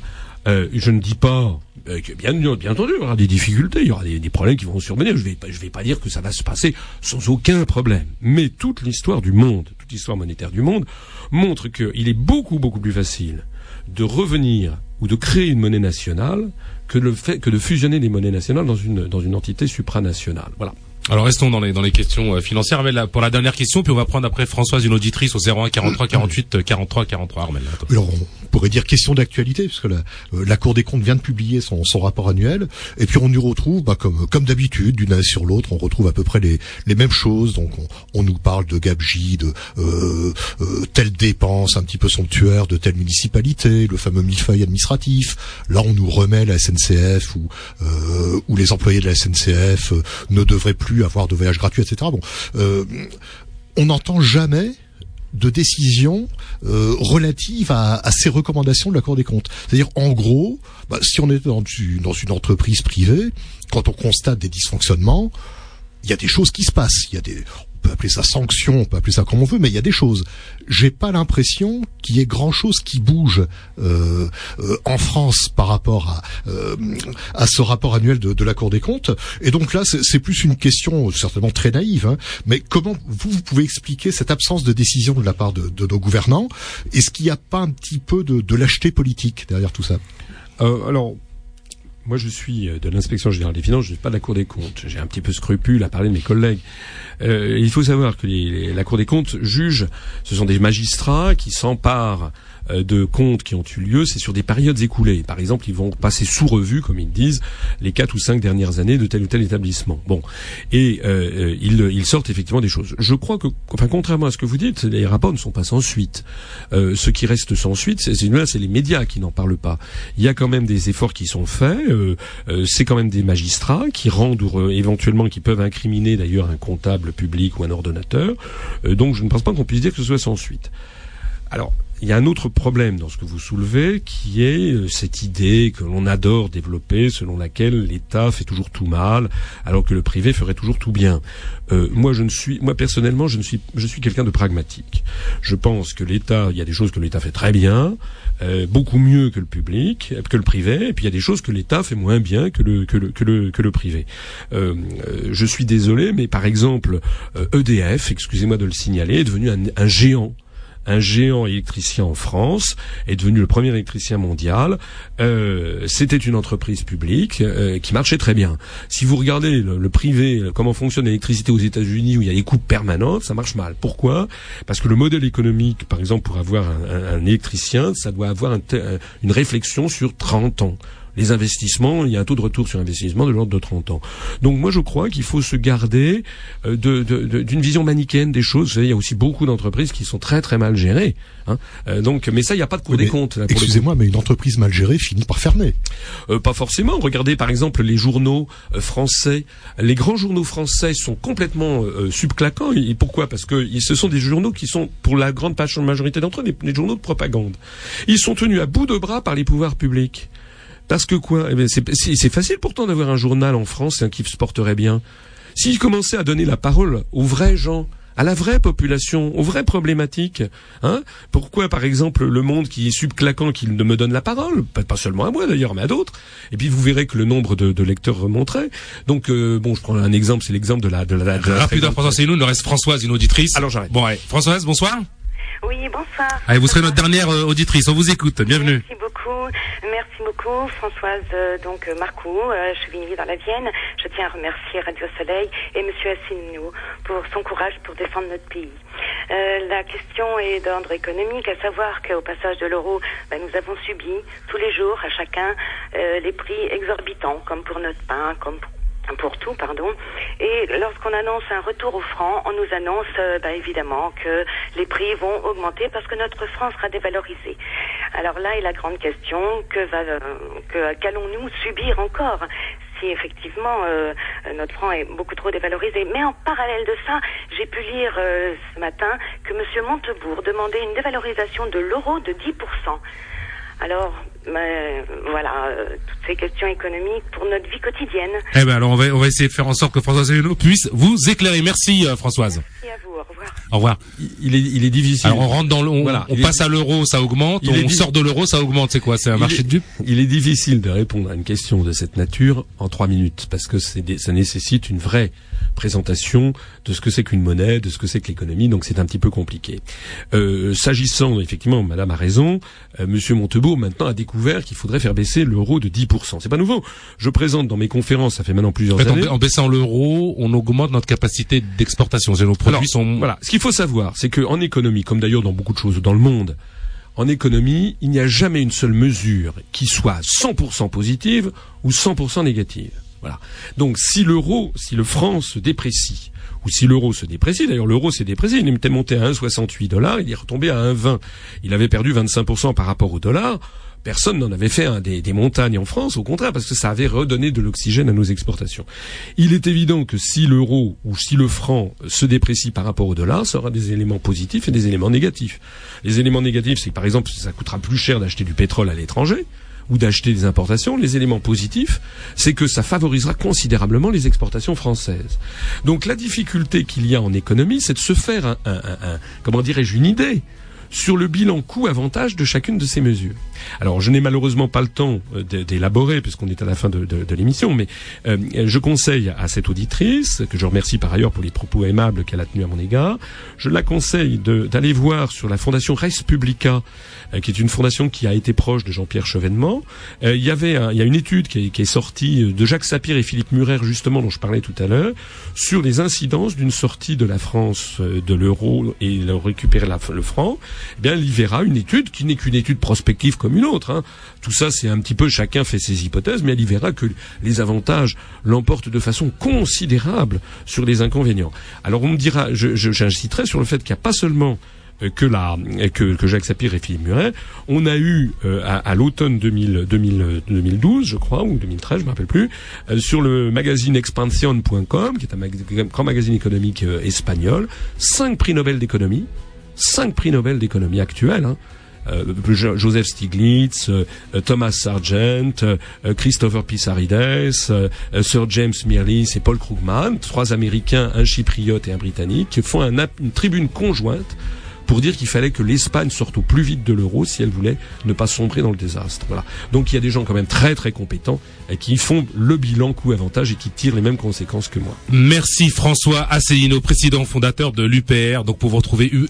Speaker 3: euh, je ne dis pas euh, que bien, bien entendu, il y aura des difficultés, il y aura des, problèmes qui vont survenir. Je je vais pas dire que ça va se passer sans aucun problème. Mais toute l'histoire du monde, toute l'histoire monétaire du monde montre qu'il est beaucoup beaucoup plus facile de revenir ou de créer une monnaie nationale que le fait que de fusionner les monnaies nationales dans une dans une entité supranationale. Voilà.
Speaker 2: Alors restons dans les dans les questions euh, financières. Mais pour la dernière question, puis on va prendre après Françoise une auditrice au 01 43 48 43 43. Armel.
Speaker 4: Alors on pourrait dire question d'actualité puisque la, euh, la Cour des comptes vient de publier son, son rapport annuel et puis on y retrouve bah, comme comme d'habitude d'une année sur l'autre on retrouve à peu près les les mêmes choses. Donc on, on nous parle de gabegie, de euh, euh, telle dépense un petit peu somptuaire de telle municipalité, le fameux millefeuille administratif. Là on nous remet la SNCF ou euh, ou les employés de la SNCF ne devraient plus avoir de voyages gratuits, etc. Euh, on n'entend jamais de décision euh, relative à, ces recommandations de la Cour des comptes. C'est-à-dire, en gros, bah, si on est dans, dans une entreprise privée, quand on constate des dysfonctionnements, il y a des choses qui se passent. Il y a des, peut appeler ça sanction, on peut appeler ça comme on veut, mais il y a des choses. J'ai pas l'impression qu'il y ait grand chose qui bouge euh, euh, en France par rapport à, euh, à ce rapport annuel de, de, la Cour des comptes. Et donc là, c'est plus une question certainement très naïve, hein, mais comment vous, vous, pouvez expliquer cette absence de décision de la part de, de nos gouvernants? Est-ce qu'il n'y a pas un petit peu de, de lâcheté politique derrière tout ça?
Speaker 3: Euh, Alors moi, je suis euh, de l'inspection générale des finances, je ne suis pas de la Cour des comptes. J'ai un petit peu scrupule à parler de mes collègues. Euh, il faut savoir que la Cour des comptes juge, ce sont des magistrats qui s'emparent de comptes qui ont eu lieu, c'est sur des périodes écoulées. Par exemple, ils vont passer sous revue, comme ils disent, les quatre ou cinq dernières années de tel ou tel établissement. Bon, et euh, euh, ils, ils sortent effectivement des choses. Je crois que, enfin, contrairement à ce que vous dites, les rapports ne sont pas sans suite. Euh, ce qui reste sans suite, c'est c'est- les médias qui n'en parlent pas. Il y a quand même des efforts qui sont faits. euh, euh, c'est quand même des magistrats qui rendent ou euh, éventuellement qui peuvent incriminer d'ailleurs un comptable public ou un ordonnateur. Euh, donc, je ne pense pas qu'on puisse dire que ce soit sans suite. Alors, il y a un autre problème dans ce que vous soulevez, qui est euh, cette idée que l'on adore développer, selon laquelle l'État fait toujours tout mal, alors que le privé ferait toujours tout bien. Euh, moi, je ne suis, moi personnellement, je ne suis, je suis quelqu'un de pragmatique. Je pense que l'État, il y a des choses que l'État fait très bien, euh, beaucoup mieux que le public, que le privé, et puis il y a des choses que l'État fait moins bien que le que le que le, que le privé. Euh, euh, je suis désolé, mais par exemple, euh, EDF, excusez-moi de le signaler, est devenu un, un géant un géant électricien en France, est devenu le premier électricien mondial. Euh, C'était une entreprise publique euh, qui marchait très bien. Si vous regardez le, privé, euh, comment fonctionne l'électricité aux États-Unis, où il y a des coupes permanentes, ça marche mal. Pourquoi? Parce que le modèle économique, par exemple, pour avoir un, électricien, ça doit avoir un- une réflexion sur 30 ans les investissements, il y a un taux de retour sur investissement de l'ordre de 30 ans. Donc moi je crois qu'il faut se garder euh, de- de- de- d'une vision manichéenne des choses. Vous savez, il y a aussi beaucoup d'entreprises qui sont très très mal gérées. hein. Euh, donc, mais ça, il n'y a pas de cours des comptes.
Speaker 4: Excusez-moi, mais une entreprise mal gérée finit par fermer.
Speaker 3: Euh, pas forcément. Regardez par exemple les journaux euh, français. Les grands journaux français sont complètement euh, subclaquants. Et pourquoi? Parce que ce sont des journaux qui sont, pour la grande majorité d'entre eux, des, des journaux de propagande. Ils sont tenus à bout de bras par les pouvoirs publics. Parce que quoi? Eh c'est, c'est- c'est facile pourtant d'avoir un journal en France hein, qui se porterait bien. S'ils commençaient à donner la parole aux vrais gens, à la vraie population, aux vraies problématiques, hein Pourquoi, par exemple, le monde qui est subclaquant, qu'il ne me donne la parole, pas, seulement à moi d'ailleurs, mais à d'autres, et puis vous verrez que le nombre de, de lecteurs remonterait. Donc, euh, bon, je prends un exemple, c'est l'exemple de la... De la, de la
Speaker 2: Rapidement, François il nous reste Françoise, une auditrice.
Speaker 3: Alors j'arrête.
Speaker 2: Bon, allez. Françoise, bonsoir.
Speaker 12: Oui, bonsoir.
Speaker 2: Allez, vous serez notre dernière euh, auditrice. On vous écoute. Bienvenue.
Speaker 12: Merci Merci beaucoup, Françoise euh, donc Marcoux, euh, Chevigny dans la Vienne. Je tiens à remercier Radio Soleil et Monsieur Asselineau pour son courage pour défendre notre pays. Euh, la question est d'ordre économique, à savoir qu'au passage de l'euro, ben, nous avons subi tous les jours, à chacun, euh, les prix exorbitants, comme pour notre pain, comme pour pour tout, pardon. Et lorsqu'on annonce un retour au franc, on nous annonce euh, bah, évidemment que les prix vont augmenter parce que notre franc sera dévalorisé. Alors là est la grande question que va, euh, que qu'allons-nous subir encore si effectivement euh, notre franc est beaucoup trop dévalorisé? Mais en parallèle de ça, j'ai pu lire euh, ce matin que M. Montebourg demandait une dévalorisation de l'euro de 10%. Alors, euh, voilà, euh, toutes ces questions économiques pour notre vie quotidienne.
Speaker 2: Eh ben alors on va on va essayer de faire en sorte que Françoise Céline puisse vous éclairer. Merci euh, Françoise.
Speaker 12: Merci à vous, au revoir.
Speaker 2: Au revoir.
Speaker 3: Il est, il est difficile.
Speaker 2: Alors on rentre dans le, on,
Speaker 3: Voilà,
Speaker 2: on
Speaker 3: il est-
Speaker 2: passe à l'euro, ça augmente.
Speaker 3: Il
Speaker 2: On sort de l'euro, ça augmente. C'est quoi C'est un
Speaker 3: Il
Speaker 2: marché
Speaker 3: est-
Speaker 2: de dupes?
Speaker 3: Il est difficile de répondre à une question de cette nature en trois minutes parce que c'est des- ça nécessite une vraie présentation de ce que c'est qu'une monnaie, de ce que c'est que l'économie, donc c'est un petit peu compliqué. Euh, S'agissant, effectivement, Madame a raison, euh, Monsieur Montebourg maintenant a découvert qu'il faudrait faire baisser l'euro de 10%. C'est pas nouveau. Je présente dans mes conférences, ça fait maintenant plusieurs
Speaker 2: En fait, en,
Speaker 3: années.
Speaker 2: en baissant l'euro, on augmente notre capacité d'exportation. Nos produits
Speaker 3: Alors,
Speaker 2: sont
Speaker 3: Voilà. Ce qu'il faut savoir, c'est qu'en économie, comme d'ailleurs dans beaucoup de choses dans le monde, en économie, il n'y a jamais une seule mesure qui soit 100% positive ou 100% négative. Voilà. Donc, si l'euro, si le franc se déprécie, ou si l'euro se déprécie, d'ailleurs l'euro s'est déprécié, il était monté à 1,68 dollars, il est retombé à 1,20. Il avait perdu 25% par rapport au dollar. Personne n'en avait fait des, des montagnes en France, au contraire, parce que ça avait redonné de l'oxygène à nos exportations. Il est évident que si l'euro ou si le franc se déprécie par rapport au dollar, ça aura des éléments positifs et des éléments négatifs. Les éléments négatifs, c'est que par exemple, ça coûtera plus cher d'acheter du pétrole à l'étranger ou d'acheter des importations. Les éléments positifs, c'est que ça favorisera considérablement les exportations françaises. Donc la difficulté qu'il y a en économie, c'est de se faire un, comment dirais-je, une idée sur le bilan coût-avantage de chacune de ces mesures. Alors, je n'ai malheureusement pas le temps euh, d'élaborer, puisqu'on est à la fin de, l'émission, mais euh, je conseille à cette auditrice, que je remercie par ailleurs pour les propos aimables qu'elle a tenus à mon égard, je la conseille d'aller voir sur la fondation Res Publica, euh, qui est une fondation qui a été proche de Jean-Pierre Chevènement. il y avait, il y a une étude qui est, sortie de Jacques Sapir et Philippe Murer, justement, dont je parlais tout à l'heure, sur les incidences d'une sortie de la France de l'euro et de récupérer le franc. Eh bien, verra une étude qui n'est qu'une étude prospective comme une autre. Hein. Tout ça, c'est un petit peu chacun fait ses hypothèses, mais elle y verra que les avantages l'emportent de façon considérable sur les inconvénients. Alors on me dira, j'inciterai sur le fait qu'il n'y a pas seulement euh, que, la, que, que, Jacques Sapir et Philippe Muret, on a eu euh, à, l'automne 2012, je crois, ou 2013, je me rappelle plus, euh, sur le magazine expansion.com, qui est un grand magazine économique espagnol, cinq prix Nobel d'économie, cinq prix Nobel d'économie actuels, hein, euh, Joseph Stiglitz, euh, Thomas Sargent, euh, Christopher Pissarides, Sir James Mirrlees et Paul Krugman, trois Américains, un Chypriote et un Britannique, font une tribune conjointe pour dire qu'il fallait que l'Espagne sorte au plus vite de l'euro si elle voulait ne pas sombrer dans le désastre. Voilà. Donc il y a des gens quand même très très compétents et qui font le bilan coût-avantage et qui tirent les mêmes conséquences que moi.
Speaker 2: Merci François Asselineau, président fondateur de l'UPR. Donc pour vous retrouver U,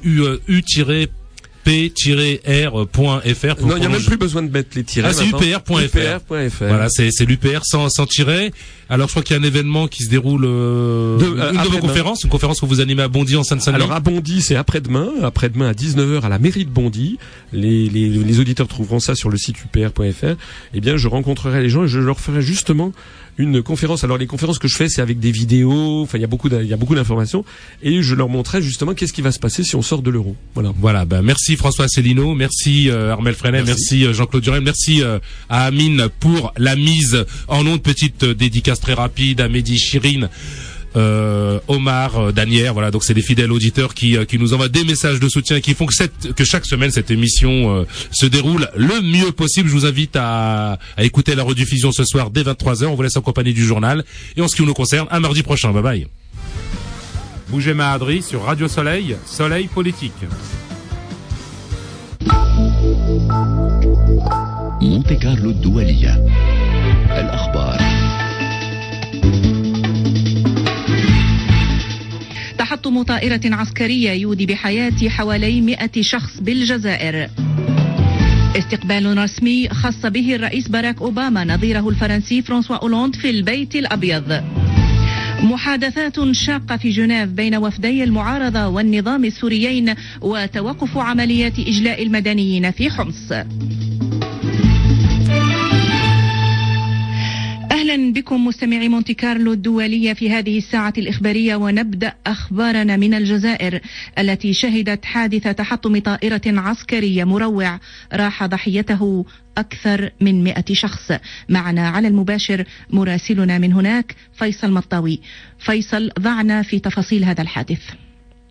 Speaker 3: Non, il n'y a même plus besoin de mettre les tirets.
Speaker 2: Ah, c'est upr.fr. Voilà, c'est, c'est l'UPR sans, sans tirer. Alors, je crois qu'il y a un événement qui se déroule, euh, de, euh, une de vos conférences, une conférence que vous animez à Bondy en Seine-Saint-Denis.
Speaker 3: Alors, à Bondy, c'est après-demain, après-demain à 19h à la mairie de Bondy. Les, les, les auditeurs trouveront ça sur le site upr.fr. Eh bien, je rencontrerai les gens et je leur ferai justement une conférence. Alors les conférences que je fais, c'est avec des vidéos. Enfin, il y a beaucoup, il y a beaucoup d'informations, et je leur montrerai justement qu'est-ce qui va se passer si on sort de l'euro. Voilà.
Speaker 2: Voilà. Ben merci François Célineau, merci euh, Armel Freinet, merci, euh, Jean-Claude Durel, merci euh, à Amine pour la mise en de Petite dédicace très rapide à Mehdi Chirine euh, Omar, euh, Danière, voilà. Donc c'est des fidèles auditeurs qui, euh, qui nous envoient des messages de soutien, et qui font que, cette, que chaque semaine cette émission euh, se déroule le mieux possible. Je vous invite à, à écouter la rediffusion ce soir dès 23h. On vous laisse en compagnie du journal et en ce qui nous concerne, un mardi prochain. Bye bye. Bougez Mahadri sur Radio Soleil, Soleil Politique. Monte Carlo
Speaker 13: تحطم طائرة عسكرية يودي بحياة حوالي 100 شخص بالجزائر. استقبال رسمي خص به الرئيس باراك أوباما نظيره الفرنسي فرانسوا أولوند في البيت الأبيض. محادثات شاقة في جنيف بين وفدي المعارضة والنظام السوريين وتوقف عمليات إجلاء المدنيين في حمص. أهلا بكم مستمعي مونتي كارلو الدولية في هذه الساعة الإخبارية ونبدأ أخبارنا من الجزائر التي شهدت حادث تحطم طائرة عسكرية مروع. راح ضحيته أكثر من 100 شخص. معنا على المباشر مراسلنا من هناك فيصل مطاوي. فيصل ضعنا في تفاصيل هذا الحادث.